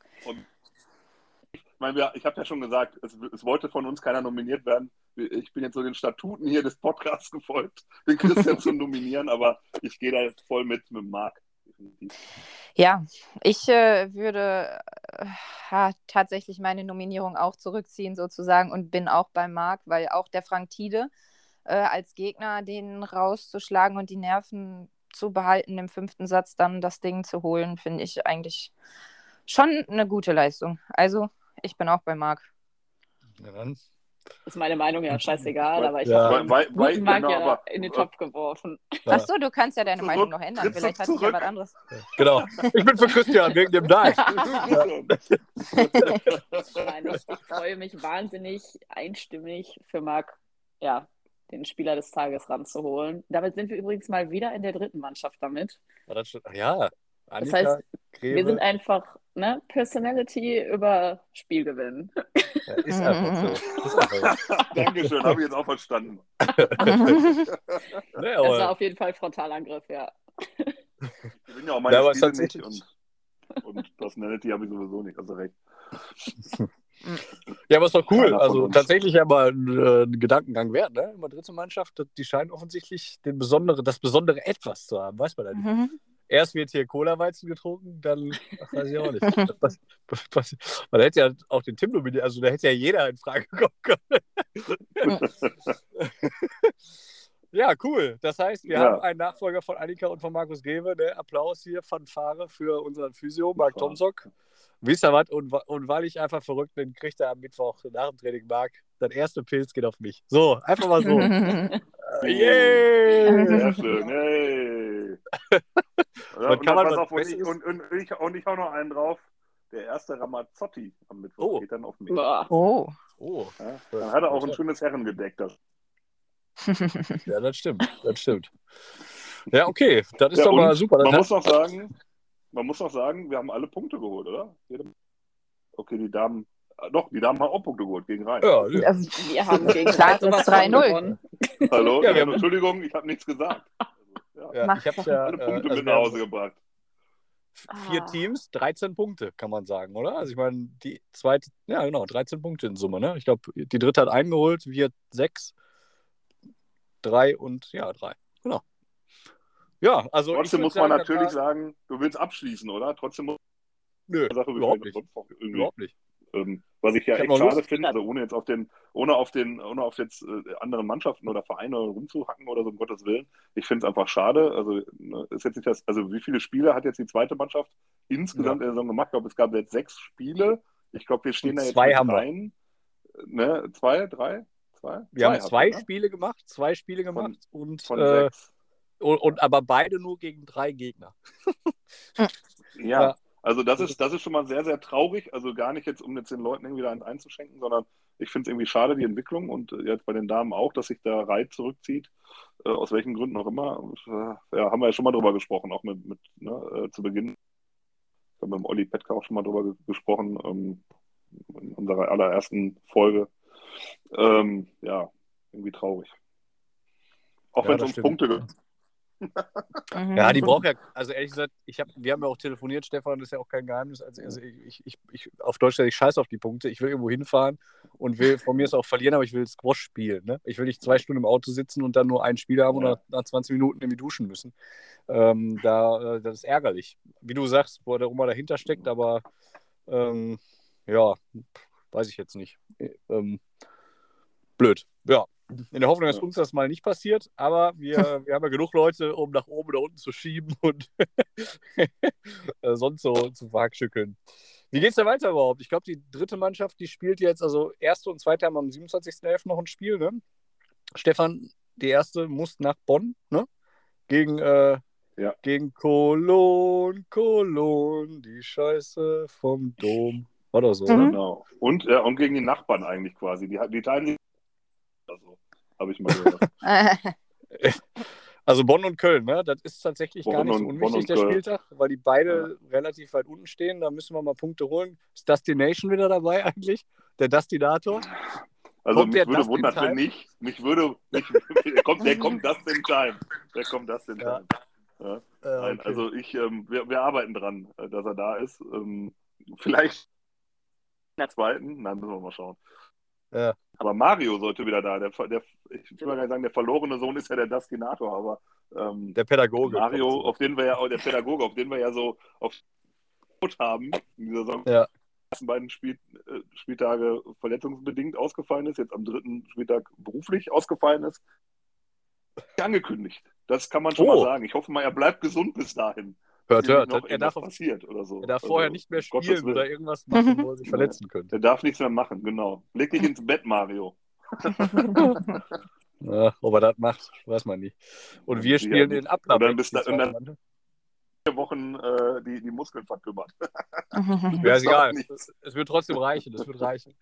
ich meine, ich habe ja schon gesagt, es, es wollte von uns keiner nominiert werden. Ich bin jetzt so den Statuten hier des Podcasts gefolgt, den Christian zu nominieren, aber ich gehe da jetzt voll mit mit Marc. Ja, ich äh, würde äh, tatsächlich meine Nominierung auch zurückziehen sozusagen und bin auch bei Marc, weil auch der Frank Tiede äh, als Gegner den rauszuschlagen und die Nerven zu behalten, im fünften Satz dann das Ding zu holen, finde ich eigentlich schon eine gute Leistung. Also ich bin auch bei Marc. Ja, dann. Ist meine Meinung ja scheißegal, aber ich Ja. habe Weil- weil- Mark genau, ja aber- in den Topf geworfen. Ja. Achso, du kannst ja deine Zurück, Meinung noch ändern. Vielleicht hatte ich ja zurück? was anderes. Genau. Ich bin für Christian wegen dem Dive. Nein, ich, ich freue mich wahnsinnig einstimmig für Marc, ja, den Spieler des Tages ranzuholen. Damit sind wir übrigens mal wieder in der dritten Mannschaft damit. Das Ja, Das Annika, heißt, Greve, wir sind einfach ne, Personality über Spielgewinn. ja, ist einfach so. Ist einfach so. Dankeschön, habe ich jetzt auch verstanden. Ne, Das war auf jeden Fall Frontalangriff, ja. Ich bin ja auch meine es Spiele nicht tatsächlich- und, und Personality habe ich sowieso nicht, also recht. ja, aber ist doch cool. Also tatsächlich ja mal ein, äh, ein Gedankengang wert, ne? Immer dritte Mannschaft, die scheinen offensichtlich den besondere, das besondere Etwas zu haben, weiß man ja nicht. Mhm. Erst wird hier Cola-Weizen getrunken, dann ach, weiß ich auch nicht. Was, was, man hätte ja auch den Tim nominiert, also da hätte ja jeder in Frage kommen können. ja, cool. Das heißt, wir Ja. haben einen Nachfolger von Annika und von Markus Greve. Ne? Applaus hier, Fanfare für unseren Physio, Marc Super. Tomsock. Wisst ihr was? Und, und weil ich einfach verrückt bin, kriegt er am Mittwoch nach dem Training Marc, das erste Pilz geht auf mich. So, einfach mal so. Yay! Sehr schön, hey. Ja, Man und, kann man auf, und, und, und, ich, und ich hau noch einen drauf. Der erste Ramazzotti am Mittwoch Oh. geht dann auf mich. Oh. Oh, Ja, dann hat er auch ein schönes Herrengedeck. Das. ja, das stimmt. Das stimmt. Ja, okay. Das ist Ja, doch mal super. Man muss noch sagen, man muss noch sagen, wir haben alle Punkte geholt, oder? Okay, die Damen, ah, doch, die Damen haben auch Punkte geholt gegen Rhein. ja, ja. Also, Wir haben gegen von 3-0. gewonnen. Hallo? Ja, Entschuldigung, ich habe nichts gesagt. Ja, ich habe ja alle äh, Punkte also mit nach Hause gebracht. vier Ah. Teams, 13 Punkte, kann man sagen, oder? Also ich meine, die zweite, ja genau, 13 Punkte in Summe, ne? Ich glaube, die dritte hat eingeholt, wir sechs, drei und ja, drei. Genau. Ja, also. Trotzdem muss man natürlich sagen, du willst abschließen, oder? Trotzdem muss. Nö, überhaupt nicht. Überhaupt nicht. Ähm, was ich ja ich echt schade finde, also ohne jetzt auf den, ohne auf den, ohne auf jetzt äh, andere Mannschaften oder Vereine rumzuhacken oder so, um Gottes Willen. Ich finde es einfach schade. Also ne, ist jetzt nicht das, also wie viele Spiele hat jetzt die zweite Mannschaft insgesamt ja. in der Saison gemacht? Ich glaube, es gab jetzt sechs Spiele. Ich glaube, wir stehen Und da jetzt zwei haben rein. Ne, zwei, drei, zwei? Wir zwei haben zwei wir, ne? Spiele gemacht, zwei Spiele gemacht von, und, von äh, und, und, aber beide nur gegen drei Gegner. ja. ja. Also das ist, das ist schon mal sehr, sehr traurig. Also gar nicht jetzt, um jetzt den Leuten irgendwie da eins einzuschenken, sondern ich finde es irgendwie schade, die Entwicklung und äh, jetzt bei den Damen auch, dass sich der Reit zurückzieht, äh, aus welchen Gründen auch immer. Äh, ja, haben wir ja schon mal drüber gesprochen, auch mit, mit ne, äh, zu Beginn. Ich habe mit dem Olli Petka auch schon mal drüber gesprochen, ähm, in unserer allerersten Folge. Ähm, ja, irgendwie traurig. Auch ja, wenn es um stimmt. Punkte geht ja, die braucht ja, also ehrlich gesagt, ich hab, wir haben ja auch telefoniert, Stefan, das ist ja auch kein Geheimnis. Also, also ich, ich, ich, auf Deutsch, ich scheiße auf die Punkte. Ich will irgendwo hinfahren und will von mir es auch verlieren, aber ich will Squash spielen. Ne? Ich will nicht zwei Stunden im Auto sitzen und dann nur ein Spiel haben ja. oder nach 20 Minuten irgendwie duschen müssen. Ähm, da, äh, das ist ärgerlich. Wie du sagst, wo der Oma dahinter steckt, aber ähm, ja, weiß ich jetzt nicht. Ähm, blöd. Ja, in der Hoffnung, dass uns das mal nicht passiert, aber wir, wir haben ja genug Leute, um nach oben oder unten zu schieben und äh, sonst so zu verhackstückeln. Wie geht es da weiter überhaupt? Ich glaube, die dritte Mannschaft, die spielt jetzt, also erste und zweite haben am 27.11. noch ein Spiel, ne? Stefan, die erste muss nach Bonn, ne? Gegen, äh, ja. gegen Cologne, Cologne, die Scheiße vom Dom. Oder so, mhm. Genau. Und, ja, und gegen die Nachbarn eigentlich quasi. Die, die teilen also, habe ich mal gehört. also Bonn und Köln, ne? Das ist tatsächlich Bonn gar nicht so unwichtig, der Köln. Spieltag, weil die beide ja. relativ weit unten stehen. Da müssen wir mal Punkte holen. Ist Destination wieder dabei eigentlich? Der Destinator? Also kommt mich würde wundern, wenn nicht. Mich würde, mich, der, kommt, der kommt das in Time. Der kommt das in Time. Ja. Ja. Nein, okay. Also ich, ähm, wir, wir, arbeiten dran, äh, dass er da ist. Ähm, vielleicht in der zweiten. Nein, müssen wir mal schauen. Ja. Aber Mario sollte wieder da. Der, der, ich will mal gar nicht sagen, der verlorene Sohn ist ja der Destinator, aber ähm, der Pädagoge. Mario, auf den wir ja, der Pädagoge, auf den wir ja so auf haben in dieser Saison. Ja. Die ersten beiden Spiel, äh, Spieltage verletzungsbedingt ausgefallen ist, jetzt am dritten Spieltag beruflich ausgefallen ist. Angekündigt. Das kann man schon oh. mal sagen. Ich hoffe mal, er bleibt gesund bis dahin. Hört, hört. Er darf, passiert oder so. er darf also, vorher nicht mehr spielen oder irgendwas machen, wo er sich verletzen könnte. Er darf nichts mehr machen, genau. Leg dich ins Bett, Mario. ja, ob er das macht, weiß man nicht. Und wir spielen den Ablauf. Und dann bist du dann vier Wochen äh, die, die Muskeln verkümmert. ja, ist egal. Es wird trotzdem reichen. Es wird reichen.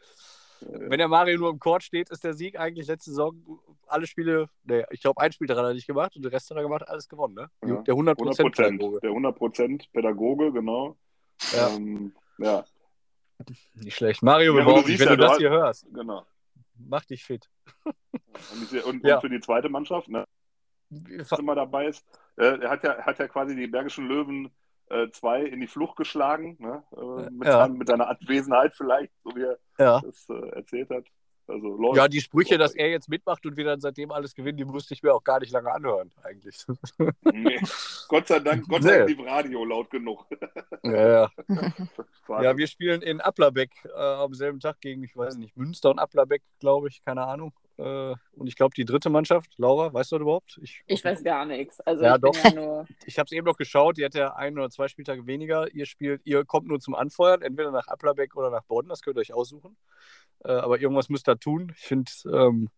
Wenn der Mario nur im Court steht, ist der Sieg eigentlich letzte Saison alle Spiele, nee, ich glaube, ein Spiel daran hat er nicht gemacht und der Rest hat er gemacht, alles gewonnen, ne? Ja. Der 100%, 100 Pädagoge. Der 100% Pädagoge, genau. Ja. Ähm, ja. Nicht schlecht. Mario, ja, du wenn ja, du das hier hörst, genau. mach dich fit. Und, und, und für die zweite Mannschaft, ne? Was immer dabei ist, äh, er hat ja, hat ja quasi die Bergischen Löwen äh, zwei in die Flucht geschlagen, ne? äh, mit, ja. seinem, mit, seiner Abwesenheit vielleicht, so wie er ja. das äh, erzählt hat. Also, läuft, ja, die Sprüche, dass er jetzt mitmacht und wir dann seitdem alles gewinnen, die musste ich mir auch gar nicht lange anhören, eigentlich. Nee. Gott sei Dank, Gott sei Dank lief Radio laut genug. Ja, ja. ja wir spielen in Applerbeck äh, am selben Tag gegen, ich weiß nicht, Münster und Applerbeck, glaube ich, keine Ahnung. Äh, und ich glaube, die dritte Mannschaft, Laura, weißt du das überhaupt? Ich, ich weiß gar nichts. Also ja, ich doch. Ja nur... Ich habe es eben noch geschaut, die hat ja ein oder zwei Spieltage weniger. Ihr spielt, ihr kommt nur zum Anfeuern, entweder nach Applerbeck oder nach Bonn, das könnt ihr euch aussuchen. Äh, aber irgendwas müsst ihr tun. Ich finde, ähm,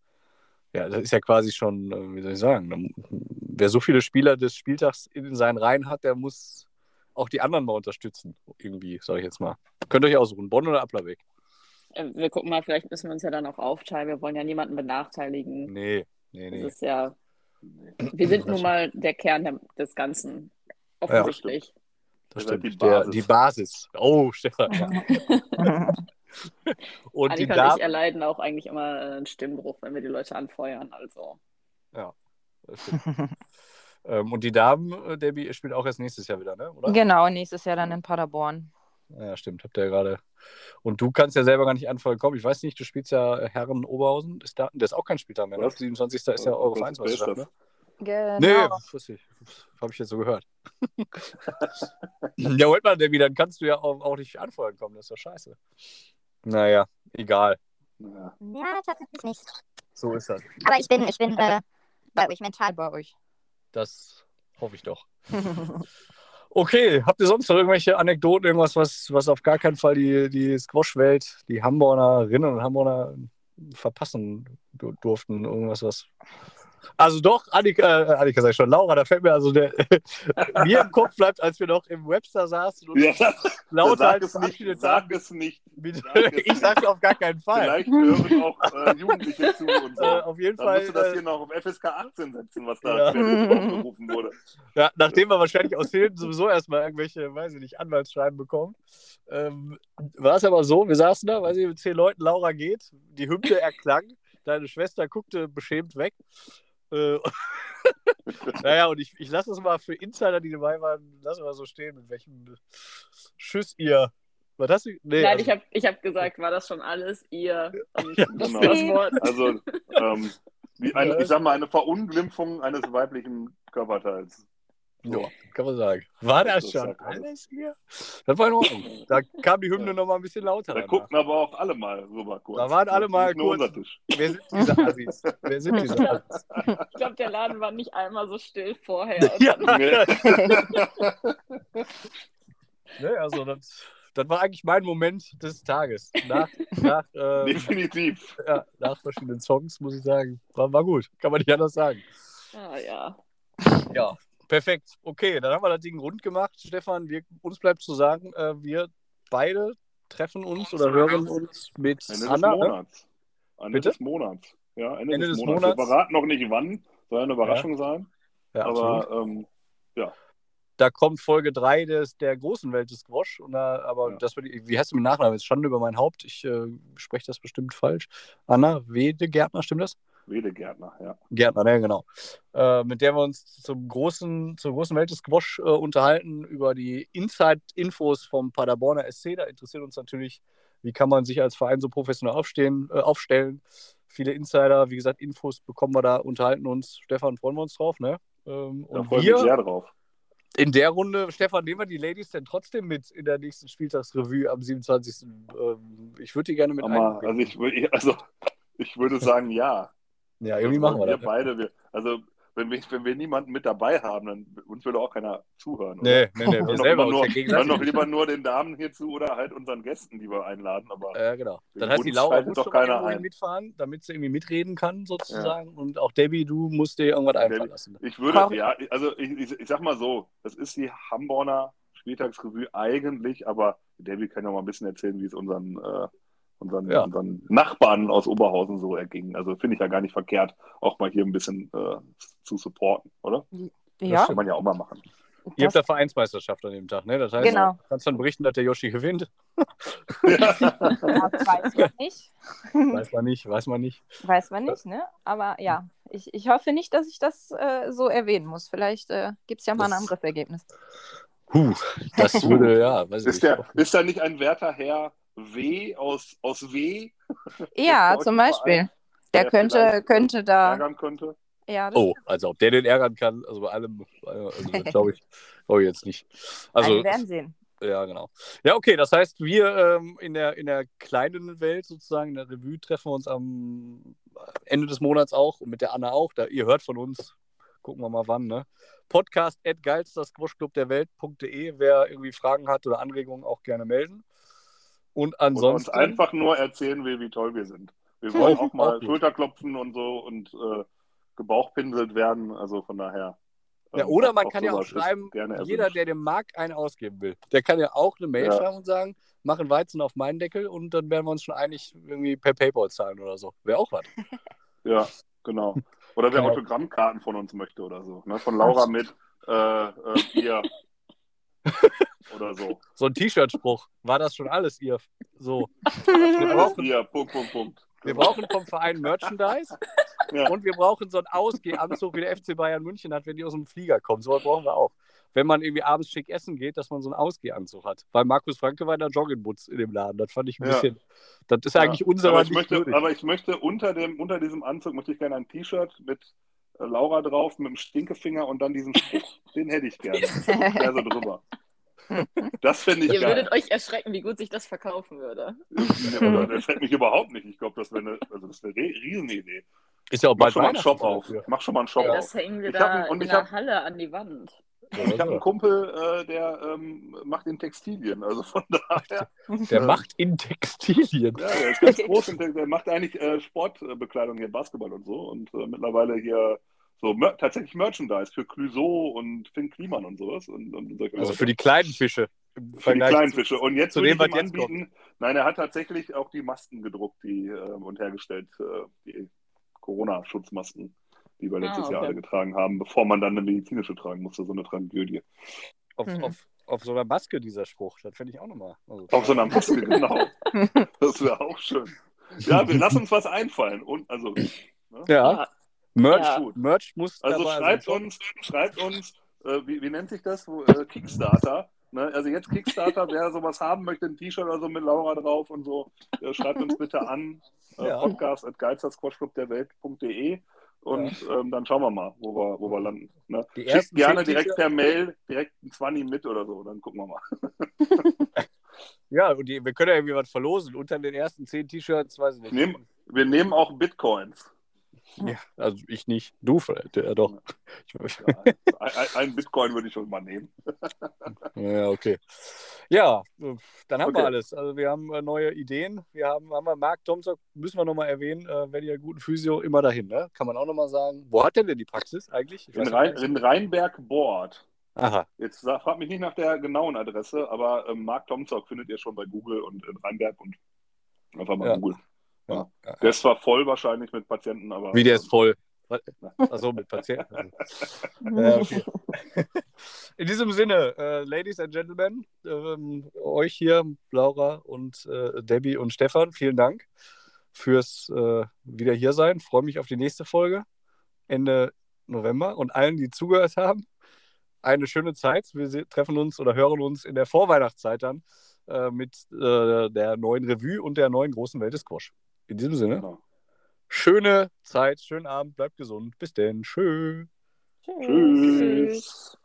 ja, das ist ja quasi schon, äh, wie soll ich sagen, wer so viele Spieler des Spieltags in seinen Reihen hat, der muss auch die anderen mal unterstützen, irgendwie, sage ich jetzt mal. Könnt ihr euch aussuchen, Bonn oder Applerbeck. Äh, wir gucken mal, vielleicht müssen wir uns ja dann auch aufteilen. Wir wollen ja niemanden benachteiligen. Nee, nee, nee. Das ist ja. Wir sind nun mal der Kern des Ganzen. Offensichtlich. Ja, das stimmt. Die Basis. Der, die Basis. Oh, Stefan. und Annika die und ich erleiden auch eigentlich immer einen Stimmbruch, wenn wir die Leute anfeuern. Also. Ja, ähm, und die Damen, äh, Debbie, spielt auch erst nächstes Jahr wieder, ne? Oder? Genau, nächstes Jahr dann in Paderborn. Ja, stimmt, habt ihr ja gerade. Und du kannst ja selber gar nicht anfangen kommen. Ich weiß nicht, du spielst ja Herren Oberhausen. Ist da, der ist auch kein Spieltag mehr, ne? 27. ist ja eure Vereinsmeisterschaft, ne? Genau. Nee, wusste ich. Habe ich jetzt so gehört. ja, holt man, Debbie, dann kannst du ja auch, auch nicht anfeuern kommen. Das ist doch scheiße. Naja, egal. Ja. Ja, tatsächlich nicht. So ist das. Aber ich bin, ich bin äh, bei euch mental. bei euch. Das hoffe ich doch. Okay, habt ihr sonst noch irgendwelche Anekdoten, irgendwas, was, was auf gar keinen Fall die, die Squash-Welt, die Hamburgerinnen und Hamburger verpassen du- durften? Irgendwas, was. Also doch, Annika, äh, Annika sag ich schon, Laura, da fällt mir also der, mir im Kopf bleibt, als wir noch im Webster saßen und Ja, lauter sag als es nicht sag es nicht. sag Ich sag's auf gar keinen Fall. Vielleicht hören auch äh, Jugendliche zu und so. Äh, auf jeden Dann Fall. musst du das äh, hier noch auf FSK 18 setzen, was da Ja. aufgerufen wurde. Ja, nachdem wir wahrscheinlich aus Hilden sowieso erstmal irgendwelche, weiß ich nicht, Anwaltsschreiben bekommen, ähm, war es aber so, wir saßen da, weiß ich, mit zehn Leuten, Laura geht, die Hymne erklang, deine Schwester guckte beschämt weg. Äh, naja, und ich, ich lasse es mal für Insider, die dabei waren, lassen wir mal so stehen, mit welchem Schuss ihr. Hast du? Nee, Nein, also- ich habe ich hab gesagt, war das schon alles ihr? Ja, das genau. ist das Wort. Also, ähm, wie eine, ich sag mal, eine Verunglimpfung eines weiblichen Körperteils. Ja, kann man sagen. War das Das schon halt alles. hier? Das war in Ordnung. Da kam die Hymne Ja. noch mal ein bisschen lauter. Da danach. guckten aber auch alle mal rüber kurz. Da waren alle mal nur kurz- unser Tisch. Wer sind diese Assis? Wer sind diese Assis? Ich glaube, der Laden war nicht einmal so still vorher. Ja, dann, ne, also das, das war eigentlich mein Moment des Tages. Nach, nach, äh, Definitiv. ja, nach verschiedenen Songs, muss ich sagen. War, war gut, kann man nicht anders sagen. ah, ja. Ja, perfekt. Okay, dann haben wir das Ding rund gemacht. Stefan, wir, uns bleibt zu sagen, äh, wir beide treffen uns oder hören uns mit Ende des Anna. Ne? Monats. Ende Bitte? des Monats. Ja, Ende, Ende des, des Monats. Monats. Wir verraten noch nicht wann. Soll eine Überraschung sein. Ja, aber ähm, da kommt Folge 3 des, der großen Welt des Squash. Und da, aber Ja. das wird, wie heißt du mit Nachnamen? Ist Schande über mein Haupt. Ich äh, spreche das bestimmt falsch. Anna Wedegärtner, stimmt das? Wedegärtner, ja. Gärtner, ne, genau. Äh, mit der wir uns zum großen, zur großen Welt des Squash äh, unterhalten über die Inside-Infos vom Paderborner SC. Da interessiert uns natürlich, wie kann man sich als Verein so professionell aufstehen, äh, aufstellen. Viele Insider, wie gesagt, Infos bekommen wir da, unterhalten uns. Stefan, freuen wir uns drauf, ne? Ähm, Da und freue ich mich wir sehr drauf. in der Runde, Stefan, nehmen wir die Ladies denn trotzdem mit in der nächsten Spieltagsrevue am 27. Ähm, ich würde die gerne mit Aber, einbinden. also, ich, also, ich würde sagen, ja. Ja, irgendwie machen wir das. ne? beide. Wir, also, wenn wir, wenn wir niemanden mit dabei haben, dann uns würde auch keiner zuhören. Nee, nee, nee, Hören wir selber nur, ja hören doch lieber nur den Damen hier zu oder halt unseren Gästen, die wir einladen. Aber Ja, genau. Dann heißt die Laura muss doch keiner ein. mitfahren, damit sie irgendwie mitreden kann, sozusagen. Und auch Debbie, du musst dir irgendwas einfallen Debbie- lassen. ich würde, Brauch- ja, also ich, ich, ich sag mal so, das ist die Hamburger Spieltagsrevue eigentlich, aber Debbie kann ja mal ein bisschen erzählen, wie es unseren, äh, unseren, Ja. unseren Nachbarn aus Oberhausen so erging. Also finde ich ja gar nicht verkehrt, auch mal hier ein bisschen äh, zu supporten, oder? Ja, Kann man ja auch mal machen. Ihr habt das, da Vereinsmeisterschaft an dem Tag, ne? Das heißt, Genau. du kannst dann berichten, dass der Yoshi gewinnt. weiß man nicht. Weiß man nicht, weiß man nicht. Weiß man nicht, ne? Aber ja, ich, ich hoffe nicht, dass ich das äh, so erwähnen muss. Vielleicht äh, gibt es ja mal ein Das- anderes Ergebnis. Huh, das würde, ja, weiß ich Ist, der, ist da nicht ein werter Herr W aus, aus W Ja, zum Beispiel. Verein, Der der könnte, könnte da. ärgern könnte? Ja, das Oh, also ob der den ärgern kann, also bei allem, also glaube ich, glaube ich jetzt nicht. also, Also, wir werden sehen. ja, genau. Ja, okay, das heißt, wir ähm, in, der, in der kleinen Welt sozusagen, in der Revue, treffen wir uns am Ende des Monats auch und mit der Anna auch. Da, ihr hört von uns, gucken wir mal wann, ne? Podcast at geilstersquashclubderwelt.de. Wer irgendwie Fragen hat oder Anregungen, auch gerne melden. Und Oder uns ansonsten. einfach nur erzählen will, wie toll wir sind. Wir wollen Auch- mal. Schulterklopfen und so und äh, gebauchpinselt werden. Also von daher. Ja, ähm, oder man kann ja auch schreiben, jeder, der dem Markt einen ausgeben will, der kann ja auch eine Mail Ja. schreiben und sagen, mach einen Weizen auf meinen Deckel und dann werden wir uns schon einig irgendwie per PayPal zahlen oder so. Wäre auch was. Ja, genau. Oder wer Genau. Autogrammkarten von uns möchte oder so. Ne? Von Laura mit äh, äh, Bier. oder so. So ein T-Shirt-Spruch. War das schon alles, ihr? So. Wir brauchen, Bier, Punkt, Punkt, Punkt. wir brauchen vom Verein Merchandise Ja. und wir brauchen so einen Ausgehanzug, wie der FC Bayern München hat, wenn die aus dem Flieger kommen. So was brauchen wir auch. Wenn man irgendwie abends schick essen geht, dass man so einen Ausgehanzug hat. Weil Markus Franke war in der Joggingboots in dem Laden. Das fand ich ein Ja. bisschen. Das ist eigentlich Ja. unserer aber ich möchte, aber ich möchte unter, dem, unter diesem Anzug möchte ich gerne ein T-Shirt mit äh, Laura drauf mit dem Stinkefinger und dann diesen Spruch. Den hätte ich gerne. Der so drüber. Das finde ich Ihr geil. würdet euch erschrecken, wie gut sich das verkaufen würde. Oder das fällt mich überhaupt nicht. Ich glaube, das wäre eine, also das wäre eine Riesenidee. Ist ja auch Mach bald schon mal einen Shop auf. Mach schon mal einen Shop Ey, auf. das hängen wir Ich hab- da und in ich der hab- Halle an die Wand. Ich habe einen Kumpel, äh, der ähm, macht in Textilien. Also von daher. Der äh, macht in Textilien. Ja, der ist ganz groß und der, der macht eigentlich äh, Sportbekleidung hier, Basketball und so. Und äh, mittlerweile hier so mer tatsächlich Merchandise für Clouseau und Finn Kliman und sowas. Und, und Also Leute. für die kleinen Fische. Für die kleinen Fische. Und jetzt zu würde dem, ich ihm was jetzt anbieten, nein, er hat tatsächlich auch die Masken gedruckt die, äh, und hergestellt, äh, die Corona-Schutzmasken, die wir Ah, letztes Jahr okay. alle getragen haben, bevor man dann eine medizinische tragen musste, so eine Tragödie. Auf, Mhm. auf, auf so einer Maske dieser Spruch. Das finde ich auch nochmal. Also, Auf so einer Maske, genau. Das wäre auch schön. Ja, wir lassen uns was einfallen. Und also, ja, Merch, Ja. Merch muss also dabei schreibt sein. uns, schreibt uns, äh, wie, wie nennt sich das? Wo, äh, Kickstarter. Ne? Also jetzt Kickstarter, wer sowas haben möchte, ein T-Shirt oder so mit Laura drauf und so, äh, schreibt uns bitte an. Äh, Ja. Podcast at geilstersquashclubderwelt.de und ähm, dann schauen wir mal, wo wir, wo wir landen. Ne? Die Schickt ersten gerne zehn direkt per Mail direkt ein 20 mit oder so, dann gucken wir mal. Ja, und die, wir können ja irgendwie was verlosen. Unter den ersten zehn T-Shirts, weiß ich nicht. Nehmen- Wir nehmen auch Bitcoins. Ja, also ich nicht. Du vielleicht, ja doch. Ein, Bitcoin würde ich schon mal nehmen. ja, okay. Ja, dann haben wir Okay. alles. Also wir haben äh, neue Ideen. Wir haben, haben wir Marc Tomzok, müssen wir nochmal erwähnen, äh, wenn ihr guten Physio, immer dahin, ne? Kann man auch nochmal sagen. Wo hat der denn die Praxis eigentlich? Ich In, Rhein, in Rheinberg-Bord. Aha, Jetzt fragt mich nicht nach der genauen Adresse, aber ähm, Mark Tomzok findet ihr schon bei Google und in Rheinberg und einfach mal Ja. Google. Ja. ja. Der ist zwar voll wahrscheinlich mit Patienten, aber. Wie der ist voll. Achso, mit Patienten. Ja, okay. In diesem Sinne, äh, Ladies and Gentlemen, ähm, euch hier, Laura und äh, Debbie und Stefan, vielen Dank fürs äh, wieder hier sein. Freue mich auf die nächste Folge Ende November und allen, die zugehört haben, eine schöne Zeit. Wir treffen uns oder hören uns in der Vorweihnachtszeit dann äh, mit äh, der neuen Revue und der neuen großen Welt des Squash. In diesem Sinne, Genau. schöne Zeit, schönen Abend, bleibt gesund. Bis denn. Tschö. Tschüss. Tschüss.